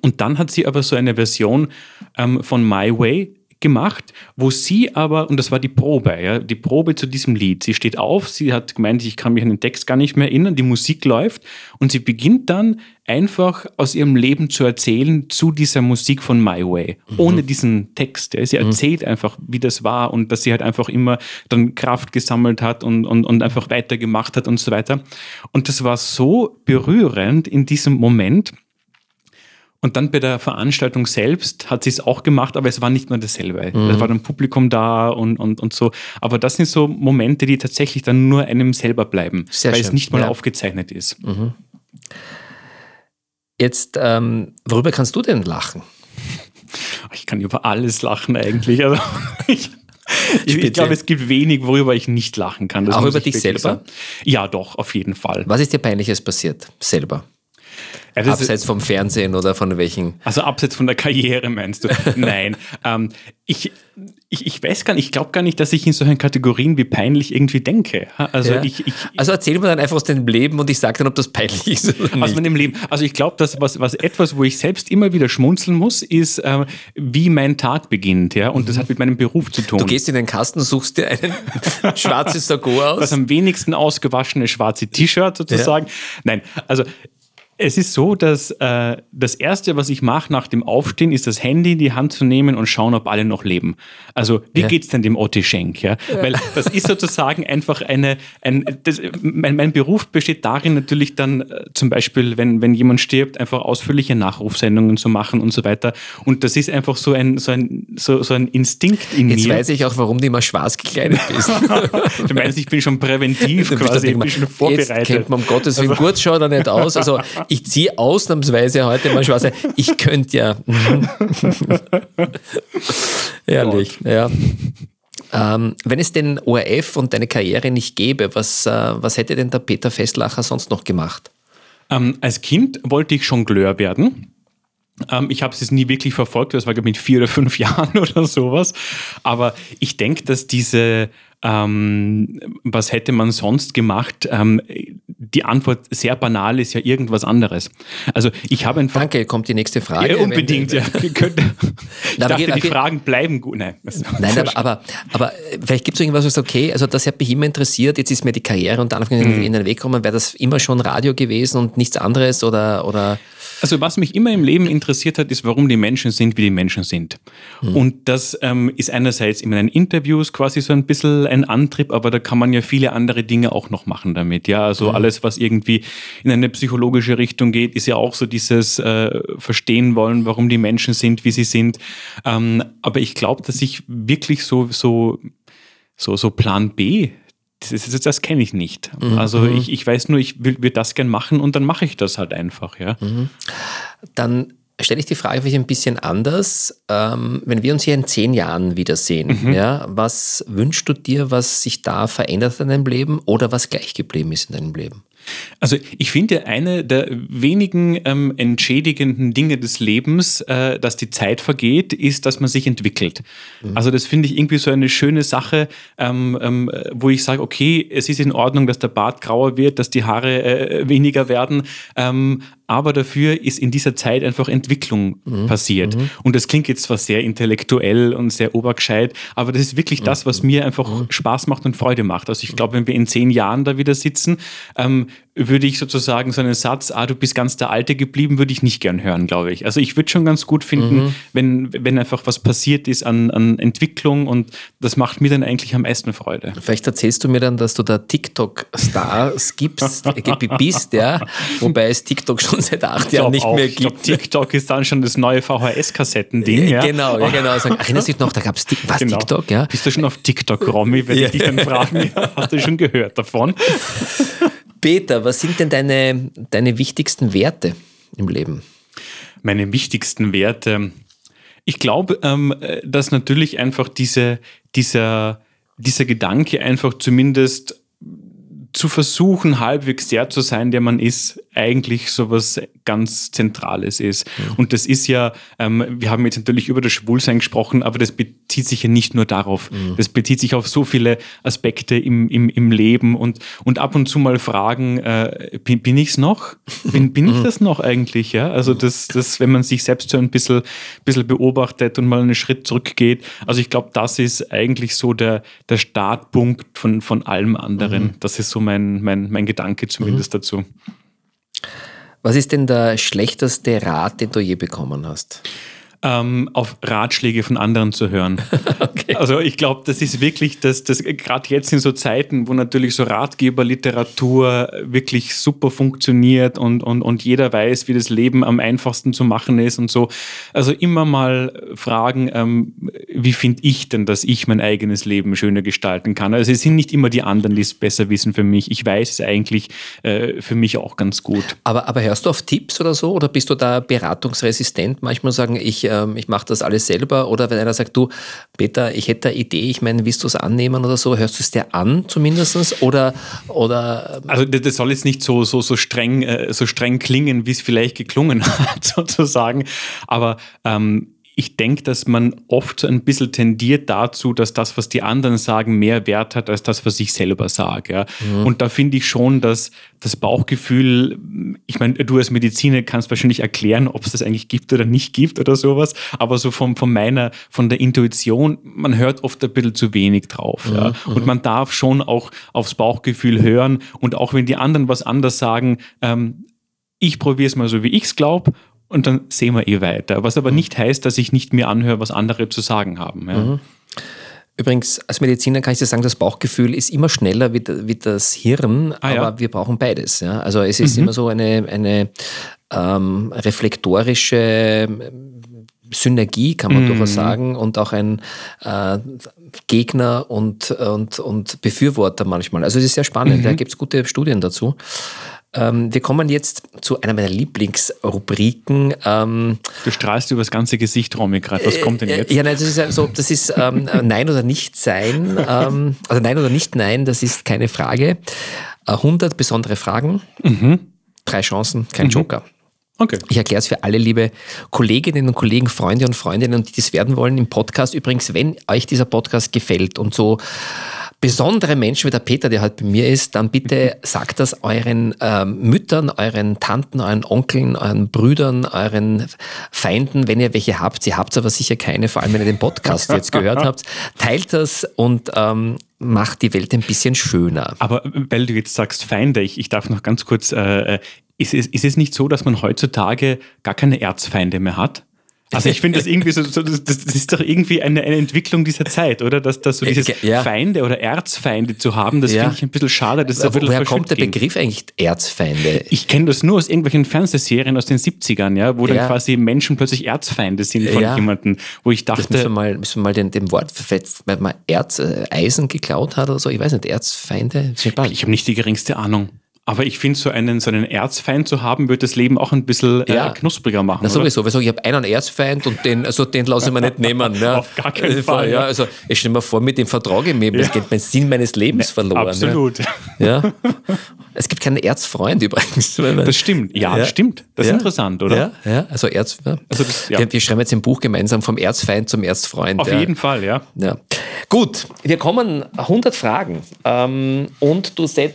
und dann hat sie aber so eine Version ähm, von My Way gemacht, wo sie aber, und das war die Probe, ja, die Probe zu diesem Lied. Sie steht auf, sie hat gemeint, ich kann mich an den Text gar nicht mehr erinnern, die Musik läuft und sie beginnt dann einfach aus ihrem Leben zu erzählen zu dieser Musik von My Way, mhm. ohne diesen Text. Ja. Sie mhm. erzählt einfach, wie das war und dass sie halt einfach immer dann Kraft gesammelt hat und, und, und einfach weitergemacht hat und so weiter. Und das war so berührend in diesem Moment, und dann bei der Veranstaltung selbst hat sie es auch gemacht, aber es war nicht mehr dasselbe. Mhm. Es war dann Publikum da und, und, und so. Aber das sind so Momente, die tatsächlich dann nur einem selber bleiben, Sehr weil schön. es nicht mal ja. aufgezeichnet ist. Mhm. Jetzt, ähm, worüber kannst du denn lachen? Ich kann über alles lachen eigentlich. Also (laughs) ich, ich, ich glaube, es gibt wenig, worüber ich nicht lachen kann. Das Auch über dich selber? Sagen. Ja, doch, auf jeden Fall. Was ist dir peinliches passiert selber? Ja, abseits vom Fernsehen oder von welchen? Also abseits von der Karriere meinst du? (laughs) Nein. Ähm, ich, ich, ich weiß gar nicht, ich glaube gar nicht, dass ich in solchen Kategorien wie peinlich irgendwie denke. Also, ja. ich, ich, also erzähl mir dann einfach aus deinem Leben und ich sage dann, ob das peinlich ist oder nicht. Aus meinem Leben. Also ich glaube, dass was, was etwas, wo ich selbst immer wieder schmunzeln muss, ist, äh, wie mein Tag beginnt. Ja? Und das hat mit meinem Beruf zu tun. Du gehst in den Kasten, suchst dir ein (laughs) schwarzes Sakko aus. Das am wenigsten ausgewaschene schwarze T-Shirt sozusagen. Ja. Nein, also es ist so, dass äh, das Erste, was ich mache nach dem Aufstehen, ist das Handy in die Hand zu nehmen und schauen, ob alle noch leben. Also wie ja. es denn dem Otti Schenk? Ja? ja? Weil das ist sozusagen einfach eine, ein, das, mein, mein, Beruf besteht darin natürlich dann äh, zum Beispiel, wenn, wenn jemand stirbt, einfach ausführliche Nachrufsendungen zu machen und so weiter. Und das ist einfach so ein, so ein, so, so ein Instinkt in Jetzt mir. Jetzt weiß ich auch, warum du immer schwarz gekleidet bist. (laughs) du meinst, ich bin schon präventiv (laughs) quasi, ich bin schon vorbereitet. Jetzt kennt man um Gottes Willen, also, gut schaut er nicht aus. Also (laughs) ich ziehe ausnahmsweise heute mal schwarz. Ich könnte ja. (laughs) Ehrlich, ja. Ähm, wenn es den ORF und deine Karriere nicht gäbe, was, äh, was hätte denn der Peter Festlacher sonst noch gemacht? Ähm, als Kind wollte ich Jongleur werden. Ähm, ich habe es nie wirklich verfolgt, das war mit vier oder fünf (laughs) Jahren oder sowas. Aber ich denke, dass diese ähm, was hätte man sonst gemacht? Ähm, die Antwort sehr banal ist ja irgendwas anderes. Also ich habe einfach. Danke, kommt die nächste Frage. Ja, unbedingt, ja. (laughs) (laughs) ich dachte, okay. die Fragen bleiben gut. Nein, Nein aber, aber, aber vielleicht gibt es irgendwas, was okay, also das hat mich immer interessiert, jetzt ist mir die Karriere und Anfang mhm. in den Weg gekommen, wäre das immer schon Radio gewesen und nichts anderes oder, oder also was mich immer im Leben interessiert hat, ist, warum die Menschen sind, wie die Menschen sind. Mhm. Und das ähm, ist einerseits in meinen Interviews quasi so ein bisschen ein Antrieb, aber da kann man ja viele andere Dinge auch noch machen damit. Ja, also mhm. alles, was irgendwie in eine psychologische Richtung geht, ist ja auch so dieses äh, Verstehen wollen, warum die Menschen sind, wie sie sind. Ähm, aber ich glaube, dass ich wirklich so, so, so, so Plan B das, das, das kenne ich nicht. Mhm. Also mhm. ich, ich weiß nur, ich will, will das gern machen und dann mache ich das halt einfach. Ja. Mhm. Dann stelle ich die Frage vielleicht ein bisschen anders. Ähm, wenn wir uns hier in zehn Jahren wiedersehen, mhm. ja, was wünschst du dir, was sich da verändert in deinem Leben oder was gleich geblieben ist in deinem Leben? Also ich finde, eine der wenigen ähm, entschädigenden Dinge des Lebens, äh, dass die Zeit vergeht, ist, dass man sich entwickelt. Mhm. Also das finde ich irgendwie so eine schöne Sache, ähm, ähm, wo ich sage, okay, es ist in Ordnung, dass der Bart grauer wird, dass die Haare äh, weniger werden, ähm, aber dafür ist in dieser Zeit einfach Entwicklung mhm. passiert. Mhm. Und das klingt jetzt zwar sehr intellektuell und sehr obergescheit, aber das ist wirklich das, was mir einfach mhm. Spaß macht und Freude macht. Also ich glaube, wenn wir in zehn Jahren da wieder sitzen, ähm, würde ich sozusagen so einen Satz, ah, du bist ganz der Alte geblieben, würde ich nicht gern hören, glaube ich. Also ich würde schon ganz gut finden, mhm. wenn, wenn einfach was passiert ist an, an Entwicklung und das macht mir dann eigentlich am meisten Freude. Vielleicht erzählst du mir dann, dass du da TikTok-Star gibst, bist, ja, wobei es TikTok schon seit acht Jahren nicht auch, mehr gibt. Ich glaube, TikTok ist dann schon das neue VHS-Kassettending. Ja, Genau, ja, genau. Sagen, erinnerst du dich noch, da gab es was, genau. TikTok, ja? Bist du schon auf TikTok, Romy, wenn ja. ich dich dann fragen, (laughs) hast du schon gehört davon? (laughs) Peter, was sind denn deine, deine wichtigsten Werte im Leben? Meine wichtigsten Werte. Ich glaube, ähm, dass natürlich einfach diese, dieser, dieser Gedanke einfach zumindest zu versuchen, halbwegs der zu sein, der man ist, eigentlich sowas ganz Zentrales ist. Mhm. Und das ist ja, ähm, wir haben jetzt natürlich über das Schwulsein gesprochen, aber das bezieht sich ja nicht nur darauf. Mhm. Das bezieht sich auf so viele Aspekte im, im, im Leben und, und ab und zu mal fragen, äh, bin, bin ich es noch? Bin, bin ich das noch eigentlich? Ja? Also das, das, wenn man sich selbst so ein bisschen, bisschen beobachtet und mal einen Schritt zurückgeht. Also ich glaube, das ist eigentlich so der, der Startpunkt von, von allem anderen. Mhm. Das ist so mein, mein, mein Gedanke zumindest mhm. dazu. Was ist denn der schlechteste Rat, den du je bekommen hast? Ähm, auf Ratschläge von anderen zu hören. (laughs) okay. Also ich glaube, das ist wirklich, das, das gerade jetzt in so Zeiten, wo natürlich so Ratgeberliteratur wirklich super funktioniert und, und, und jeder weiß, wie das Leben am einfachsten zu machen ist und so. Also immer mal fragen, ähm, wie finde ich denn, dass ich mein eigenes Leben schöner gestalten kann? Also es sind nicht immer die anderen, die es besser wissen für mich. Ich weiß es eigentlich äh, für mich auch ganz gut. Aber, aber hörst du auf Tipps oder so oder bist du da beratungsresistent? Manchmal sagen, ich ähm, ich mache das alles selber. Oder wenn einer sagt, du, Peter, ich hätte eine Idee, ich meine, willst du es annehmen oder so, hörst du es dir an zumindest? Oder, oder also das soll jetzt nicht so, so, so, streng, äh, so streng klingen, wie es vielleicht geklungen (laughs) hat, sozusagen. Aber ähm, ich denke, dass man oft so ein bisschen tendiert dazu, dass das, was die anderen sagen, mehr Wert hat als das, was ich selber sage. Ja. Mhm. Und da finde ich schon, dass das Bauchgefühl, ich meine, du als Mediziner kannst wahrscheinlich erklären, ob es das eigentlich gibt oder nicht gibt oder sowas, aber so von, von meiner, von der Intuition, man hört oft ein bisschen zu wenig drauf. Mhm. Ja. Und man darf schon auch aufs Bauchgefühl hören und auch wenn die anderen was anders sagen, ähm, ich probiere es mal so, wie ich es glaube und dann sehen wir eh weiter. Was aber mhm. nicht heißt, dass ich nicht mehr anhöre, was andere zu sagen haben. Ja. Mhm. Übrigens, als Mediziner kann ich dir sagen, das Bauchgefühl ist immer schneller wie, wie das Hirn, ah, aber ja. wir brauchen beides. Ja? Also es ist mhm. immer so eine, eine ähm, reflektorische ähm, Synergie, kann man mhm. durchaus sagen, und auch ein äh, Gegner und, und, und Befürworter manchmal. Also es ist sehr spannend, mhm. da gibt es gute Studien dazu. Ähm, wir kommen jetzt zu einer meiner Lieblingsrubriken. Ähm, du strahlst über das ganze Gesicht, Romy, gerade. Was kommt denn äh, jetzt? Ja, nein, das ist also, das ist ähm, Nein oder Nicht sein. Ähm, also Nein oder Nicht Nein, das ist keine Frage. 100 äh, besondere Fragen, mhm. drei Chancen, kein mhm. Joker. Okay. Ich erkläre es für alle liebe Kolleginnen und Kollegen, Freunde und Freundinnen, die das werden wollen im Podcast. Übrigens, wenn euch dieser Podcast gefällt und so besondere Menschen wie der Peter, der halt bei mir ist, dann bitte sagt das euren ähm, Müttern, euren Tanten, euren Onkeln, euren Brüdern, euren Feinden, wenn ihr welche habt. Ihr habt aber sicher keine, vor allem wenn ihr den Podcast jetzt gehört (laughs) habt. Teilt das und ähm, macht die Welt ein bisschen schöner. Aber weil du jetzt sagst Feinde, ich, ich darf noch ganz kurz, äh, äh ist, es, ist es nicht so, dass man heutzutage gar keine Erzfeinde mehr hat? Also ich finde das (laughs) irgendwie so, so das, das, ist doch irgendwie eine, eine Entwicklung dieser Zeit, oder? Dass, dass so dieses ja. Feinde oder Erzfeinde zu haben, das ja. finde ich ein bisschen schade. Das ist Woher kommt der Begriff eigentlich Erzfeinde? Ich kenne das nur aus irgendwelchen Fernsehserien aus den 70ern, ja, wo ja. dann quasi Menschen plötzlich Erzfeinde sind von jemandem, wo ich dachte. Das müssen wir mal, müssen wir mal den, dem Wort, weil man Erz, äh, Eisen geklaut hat oder so, ich weiß nicht, Erzfeinde. Ich habe nicht die geringste Ahnung. Aber ich finde, so einen, so einen Erzfeind zu haben, wird das Leben auch ein bisschen äh, Ja. knuspriger machen. Na sowieso, weil ich, habe einen Erzfeind und den, also den lasse ich mir nicht nehmen. Ja. (laughs) Auf gar keinen Also, Fall, Ja, also ich stelle mir vor, mit dem Vertrag im Leben, das Ja. geht mein Sinn meines Lebens verloren. Absolut. Ja. Es gibt keinen Erzfreund übrigens. (laughs) Das stimmt. Ja, das stimmt. Das ist interessant, oder? Ja, also Erz. Also das- wir, wir schreiben jetzt ein Buch gemeinsam vom Erzfeind zum Erzfreund. Auf jeden Fall, ja. Ja. Gut, wir kommen 100 Fragen ähm, und du, se-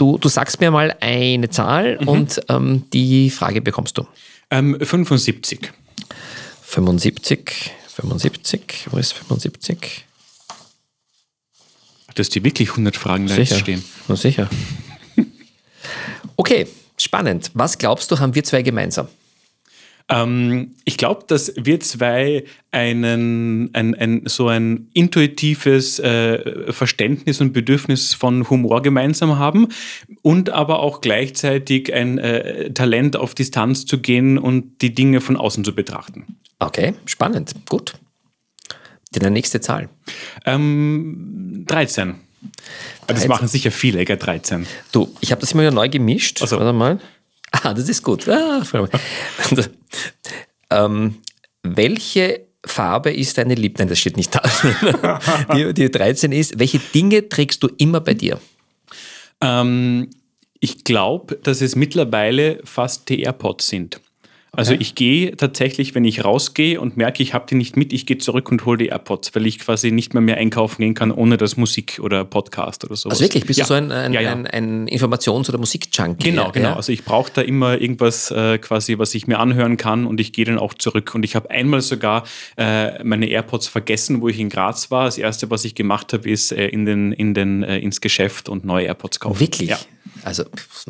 du, du sagst mir mal eine Zahl Mhm. und ähm, die Frage bekommst du. Ähm, 75. 75, 75, wo ist 75? Dass die wirklich 100 Fragen jetzt stehen. Na sicher. (laughs) Okay, spannend. Was glaubst du, haben wir zwei gemeinsam? Ähm, ich glaube, dass wir zwei einen, ein, ein, so ein intuitives äh, Verständnis und Bedürfnis von Humor gemeinsam haben und aber auch gleichzeitig ein äh, Talent auf Distanz zu gehen und die Dinge von außen zu betrachten. Okay, spannend. Gut. Deine nächste Zahl. Ähm, 13. Das 13. machen sicher viele, gell, 13. Du, ich habe das immer wieder neu gemischt. Ach so. Warte mal. Ah, das ist gut. Ah, ähm, welche Farbe ist deine Liebe? Nein, das steht nicht da. (laughs) die, die 13 ist, welche Dinge trägst du immer bei dir? Ähm, ich glaube, dass es mittlerweile fast die AirPods sind. Also ich gehe tatsächlich, wenn ich rausgehe und merke, ich habe die nicht mit, ich gehe zurück und hole die AirPods, weil ich quasi nicht mehr mehr einkaufen gehen kann, ohne das Musik oder Podcast oder sowas. Also wirklich, bist ja. du so ein, ein, ja, ja. ein, ein Informations- oder Musikjunkie? Genau, genau. Ja? Also ich brauche da immer irgendwas äh, quasi, was ich mir anhören kann und ich gehe dann auch zurück. Und ich habe einmal sogar äh, meine AirPods vergessen, wo ich in Graz war. Das erste, was ich gemacht habe, ist äh, in den, in den, äh, ins Geschäft und neue AirPods kaufen. Wirklich? Also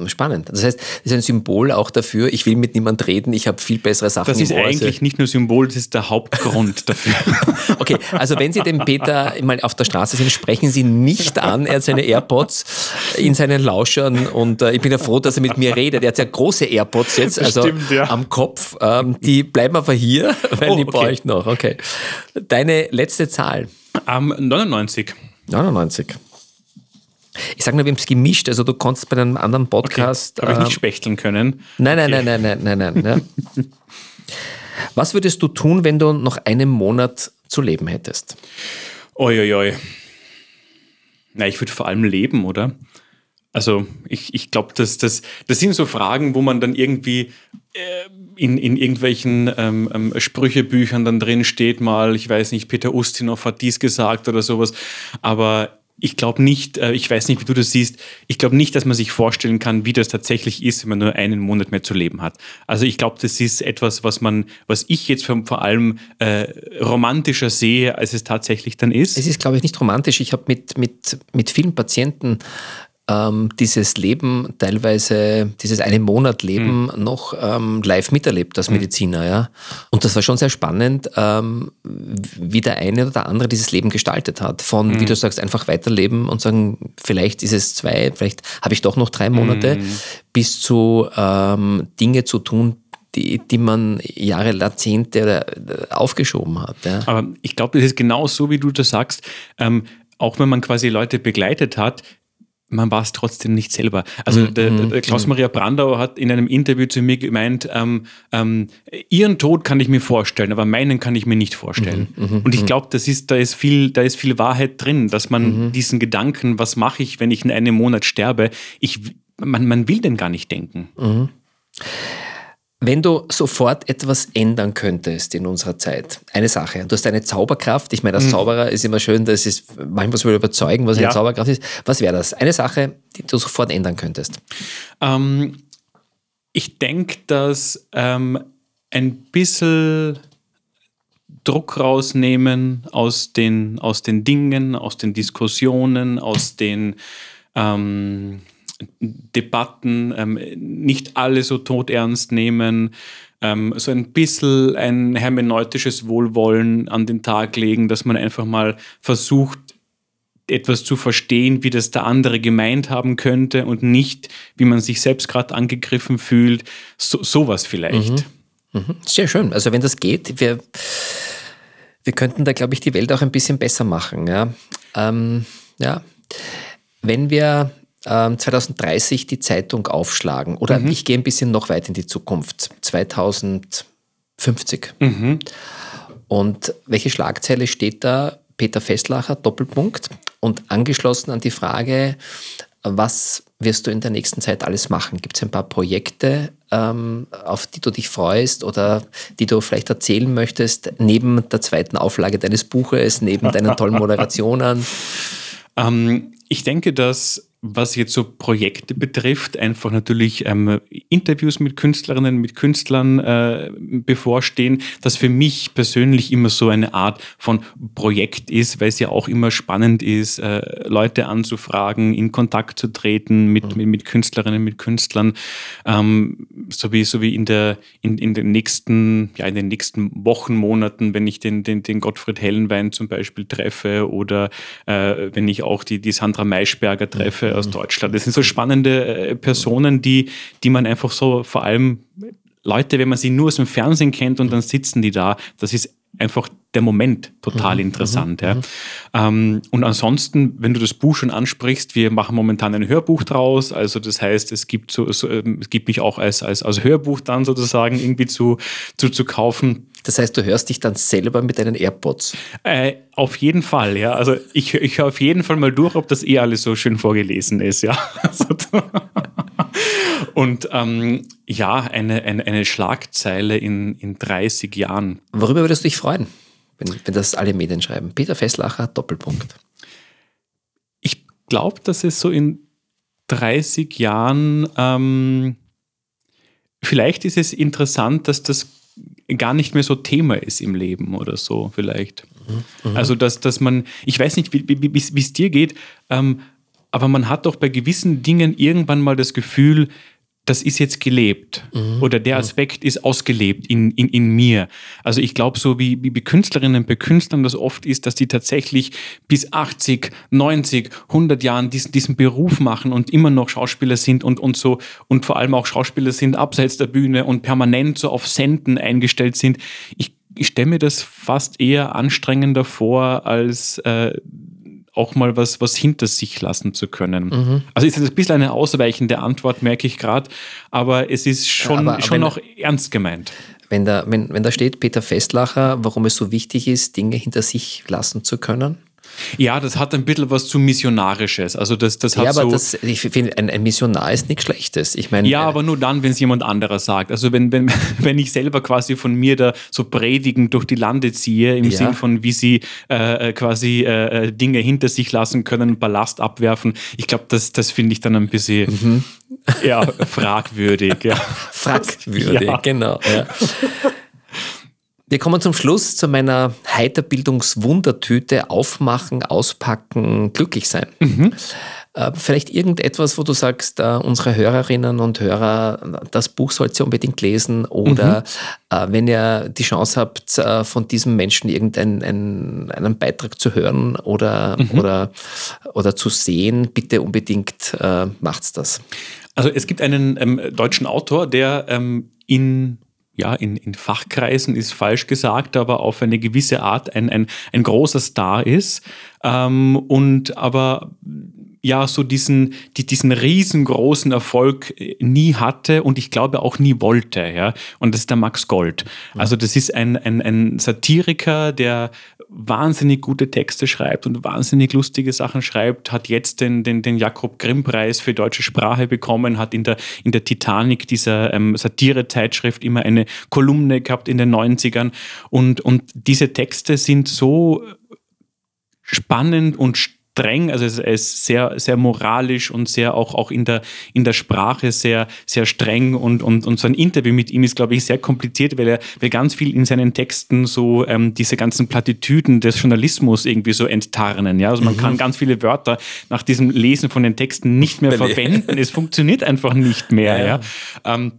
spannend. Das heißt, das ist ein Symbol auch dafür, ich will mit niemand reden, ich habe viel bessere Sachen Das ist eigentlich nicht nur Symbol, das ist der Hauptgrund (laughs) dafür. Okay, also wenn Sie den Peter mal auf der Straße sehen, sprechen Sie nicht an. Er hat seine AirPods in seinen Lauschern und äh, ich bin ja froh, dass er mit mir redet. Er hat ja große AirPods jetzt, Das also stimmt, ja. am Kopf. Ähm, die bleiben aber hier, (laughs) weil Oh, die okay. brauche ich noch. Okay. Deine letzte Zahl. Am 99. 99. Ich sage nur, wir haben es gemischt. Also du konntest bei einem anderen Podcast. Habe ich ähm, nicht spechteln können. Nein, nein, nein, nein, nein, nein, nein. Ja. Was würdest du tun, wenn du noch einen Monat zu leben hättest? Uiuiui. Na, ich würde vor allem leben, oder? Also ich, ich glaube, das, das, das sind so Fragen, wo man dann irgendwie äh, in, in irgendwelchen ähm, ähm, Sprüchebüchern dann drin steht, mal, ich weiß nicht, Peter Ustinov hat dies gesagt oder sowas. Aber ich glaube nicht, äh, ich weiß nicht, wie du das siehst, ich glaube nicht, dass man sich vorstellen kann, wie das tatsächlich ist, wenn man nur einen Monat mehr zu leben hat. Also ich glaube, das ist etwas, was man, was ich jetzt vor allem äh, romantischer sehe, als es tatsächlich dann ist. Es ist, glaube ich, nicht romantisch. Ich habe mit, mit, mit vielen Patienten ähm, dieses Leben, teilweise dieses einen Monat Leben noch ähm, live miterlebt als Mediziner. Ja? Und das war schon sehr spannend, ähm, wie der eine oder der andere dieses Leben gestaltet hat. Von, wie du sagst, einfach weiterleben und sagen, vielleicht ist es zwei, vielleicht habe ich doch noch drei Monate, bis zu ähm, Dinge zu tun, die, die man Jahre, Jahrzehnte äh, aufgeschoben hat. Ja? Aber ich glaube, das ist genau so, wie du das sagst. Ähm, auch wenn man quasi Leute begleitet hat, man war es trotzdem nicht selber. Also der, der Klaus-Maria Brandauer hat in einem Interview zu mir gemeint, ähm, ähm, ihren Tod kann ich mir vorstellen, aber meinen kann ich mir nicht vorstellen. Und ich glaube, das ist, da ist viel, da ist viel Wahrheit drin, dass man diesen Gedanken, was mache ich, wenn ich in einem Monat sterbe, ich, man, man will den gar nicht denken. Wenn du sofort etwas ändern könntest in unserer Zeit, eine Sache, du hast eine Zauberkraft, ich meine, als Zauberer ist immer schön, das ist manchmal so überzeugen, was eine Ja. Zauberkraft ist. Was wäre das? Eine Sache, die du sofort ändern könntest. Ähm, ich denke, dass ähm, ein bisschen Druck rausnehmen aus den, aus den Dingen, aus den Diskussionen, aus den ähm, Debatten, ähm, nicht alle so todernst nehmen, ähm, so ein bisschen ein hermeneutisches Wohlwollen an den Tag legen, dass man einfach mal versucht, etwas zu verstehen, wie das der andere gemeint haben könnte und nicht, wie man sich selbst gerade angegriffen fühlt. So, sowas vielleicht. Sehr schön. Also wenn das geht, wir, wir könnten da, glaube ich, die Welt auch ein bisschen besser machen. Ja. Ähm, ja. Wenn wir 2030 die Zeitung aufschlagen oder mhm. ich gehe ein bisschen noch weit in die Zukunft, 2050. Mhm. Und welche Schlagzeile steht da? Peter Festlacher, Doppelpunkt. Und angeschlossen an die Frage, was wirst du in der nächsten Zeit alles machen? Gibt es ein paar Projekte, ähm, auf die du dich freust oder die du vielleicht erzählen möchtest, neben der zweiten Auflage deines Buches, neben deinen tollen (laughs) Moderationen? ähm, ich denke, dass was jetzt so Projekte betrifft, einfach natürlich ähm, Interviews mit Künstlerinnen, mit Künstlern äh, bevorstehen, das für mich persönlich immer so eine Art von Projekt ist, weil es ja auch immer spannend ist, äh, Leute anzufragen, in Kontakt zu treten mit, mhm. mit, mit, Künstlerinnen, mit Künstlern, ähm, so wie, so wie in, der, in, in den nächsten, ja, in den nächsten Wochen, Monaten, wenn ich den, den, den Gottfried Hellenwein zum Beispiel treffe oder äh, wenn ich auch die, die Sandra Maischberger treffe, aus. Deutschland. Das sind so spannende äh, Personen, die, die man einfach so vor allem Leute, wenn man sie nur aus dem Fernsehen kennt und dann sitzen die da, das ist einfach der Moment total mhm, interessant. Mhm, ja. Mhm. Ähm, und ansonsten, wenn du das Buch schon ansprichst, wir machen momentan ein Hörbuch draus. Also das heißt, es gibt so, so ähm, es gibt mich auch als, als, als Hörbuch dann sozusagen irgendwie zu, zu, zu kaufen. Das heißt, du hörst dich dann selber mit deinen AirPods? Äh, auf jeden Fall, ja. Also ich, ich höre auf jeden Fall mal durch, ob das eh alles so schön vorgelesen ist, ja. (laughs) Und ähm, ja, eine, eine, eine Schlagzeile in, in 30 Jahren. Worüber würdest du dich freuen, wenn, wenn das alle Medien schreiben? Peter Fesslacher, Doppelpunkt. Ich glaube, dass es so in 30 Jahren, ähm, vielleicht ist es interessant, dass das gar nicht mehr so Thema ist im Leben oder so, vielleicht. Mhm. Also, dass, dass man, ich weiß nicht, wie es dir geht, ähm, aber man hat doch bei gewissen Dingen irgendwann mal das Gefühl, das ist jetzt gelebt mhm. oder der mhm. Aspekt ist ausgelebt in, in, in mir. Also ich glaube, so wie, wie bei Künstlerinnen bei Künstlern das oft ist, dass die tatsächlich bis 80, 90, 100 Jahren diesen, diesen Beruf machen und immer noch Schauspieler sind und, und so und vor allem auch Schauspieler sind abseits der Bühne und permanent so auf Senden eingestellt sind. Ich, ich stelle mir das fast eher anstrengender vor, als äh, auch mal was, was hinter sich lassen zu können. Mhm. Also ist das ein bisschen eine ausweichende Antwort, merke ich gerade, aber es ist schon, ja, schon auch ernst gemeint. Wenn da, wenn, wenn da steht, Peter Festlacher, warum es so wichtig ist, Dinge hinter sich lassen zu können? Ja, das hat ein bisschen was zu Missionarisches. Also das, das hat ja, aber so das, ich finde, ein, ein, Missionar ist nichts Schlechtes. Ich meine, ja, äh, aber nur dann, wenn es jemand anderer sagt. Also wenn, wenn, (laughs) wenn ich selber quasi von mir da so predigend durch die Lande ziehe, im ja. Sinn von, wie sie äh, äh quasi äh, äh, Dinge hinter sich lassen können, Ballast abwerfen, ich glaube, das, das finde ich dann ein bisschen mhm. ja, fragwürdig. Ja. (laughs) fragwürdig, (laughs) ja. genau. Ja. Wir kommen zum Schluss zu meiner Heiterbildungswundertüte. Aufmachen, auspacken, glücklich sein. Mhm. Äh, vielleicht irgendetwas, wo du sagst, äh, unsere Hörerinnen und Hörer, das Buch sollt ihr unbedingt lesen oder mhm. äh, wenn ihr die Chance habt, von diesem Menschen irgendeinen einen, einen Beitrag zu hören oder, mhm. oder, oder zu sehen, bitte unbedingt macht's das. Also es gibt einen ähm, deutschen Autor, der ähm, in ja, in, in Fachkreisen ist falsch gesagt, aber auf eine gewisse Art ein, ein, ein großer Star ist. Ähm, und aber ja so diesen, die, diesen riesengroßen Erfolg äh, nie hatte und ich glaube auch nie wollte. Ja? Und das ist der Max Gold. Also das ist ein, ein, ein Satiriker, der wahnsinnig gute Texte schreibt und wahnsinnig lustige Sachen schreibt, hat jetzt den, den, den Jakob Grimm-Preis für deutsche Sprache bekommen, hat in der, in der Titanic, dieser ähm, Satire-Zeitschrift, immer eine Kolumne gehabt in den 90ern. Und, und diese Texte sind so spannend und streng, also er ist sehr, sehr moralisch und sehr auch, auch in, der, in der Sprache sehr, sehr streng und, und, und so ein Interview mit ihm ist, glaube ich, sehr kompliziert, weil er weil ganz viel in seinen Texten so ähm, diese ganzen Plattitüden des Journalismus irgendwie so enttarnen. Ja? Also man mhm. kann ganz viele Wörter nach diesem Lesen von den Texten nicht mehr verwenden. es funktioniert einfach nicht mehr. Ja. ja? Ähm,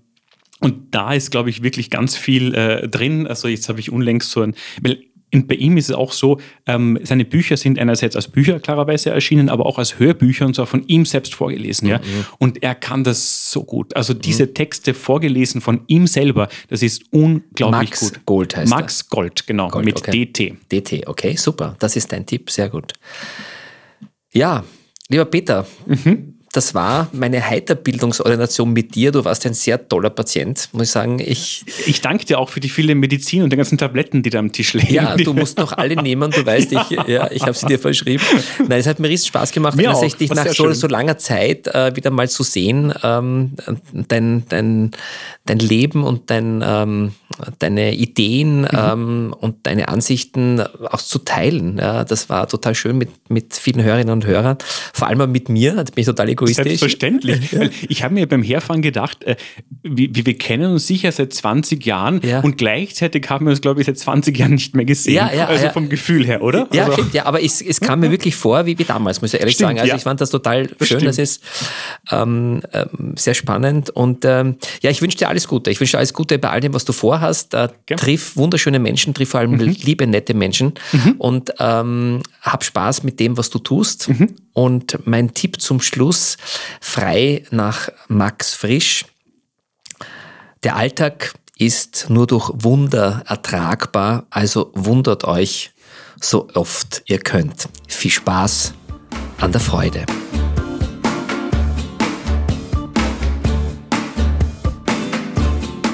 und da ist, glaube ich, wirklich ganz viel äh, drin. Also jetzt habe ich unlängst so ein, weil und bei ihm ist es auch so, ähm, seine Bücher sind einerseits als Bücher klarerweise erschienen, aber auch als Hörbücher und zwar von ihm selbst vorgelesen. Ja? Mhm. Und er kann das so gut. Also diese mhm. Texte vorgelesen von ihm selber, das ist unglaublich Max gut. Max Gold heißt Max Gold, genau, Gold, mit okay. DT. DT, okay, super. Das ist dein Tipp, sehr gut. Ja, lieber Peter, mhm. Das war meine Heiterbildungsordination mit dir. Du warst ein sehr toller Patient, muss ich sagen. Ich, ich danke dir auch für die viele Medizin und die ganzen Tabletten, die da am Tisch liegen. Ja, du musst noch alle nehmen, du weißt, ich, (laughs) ja, ich habe sie dir verschrieben. Nein, es hat mir riesen Spaß gemacht, mir tatsächlich nach so, so, langer Zeit äh, wieder mal zu sehen, ähm, dein, dein, dein Leben und dein, ähm, deine Ideen mhm. ähm, und deine Ansichten auch zu teilen. Ja, das war total schön mit, mit vielen Hörerinnen und Hörern, vor allem mit mir, da bin ich total egoistisch. Selbstverständlich. (laughs) Ja. Ich habe mir beim Herfahren gedacht, äh, wir, wir, kennen uns sicher seit 20 Jahren ja. und gleichzeitig haben wir uns, glaube ich, seit 20 Jahren nicht mehr gesehen. Ja, also vom Gefühl her, oder? Ja, also. stimmt, ja aber es, es kam mir wirklich vor, wie, wie damals, muss ich ehrlich stimmt, sagen. Also ich fand das total schön, stimmt. das ist ähm, ähm, sehr spannend und ähm, ja, ich wünsche dir alles Gute. Ich wünsche dir alles Gute bei all dem, was du vorhast. Äh, triff wunderschöne Menschen, triff vor allem mhm. liebe, nette Menschen mhm. und ähm, hab Spaß mit dem, was du tust. Mhm. Und mein Tipp zum Schluss, frei nach Max Frisch. Der Alltag ist nur durch Wunder ertragbar, also wundert euch so oft ihr könnt. Viel Spaß an der Freude.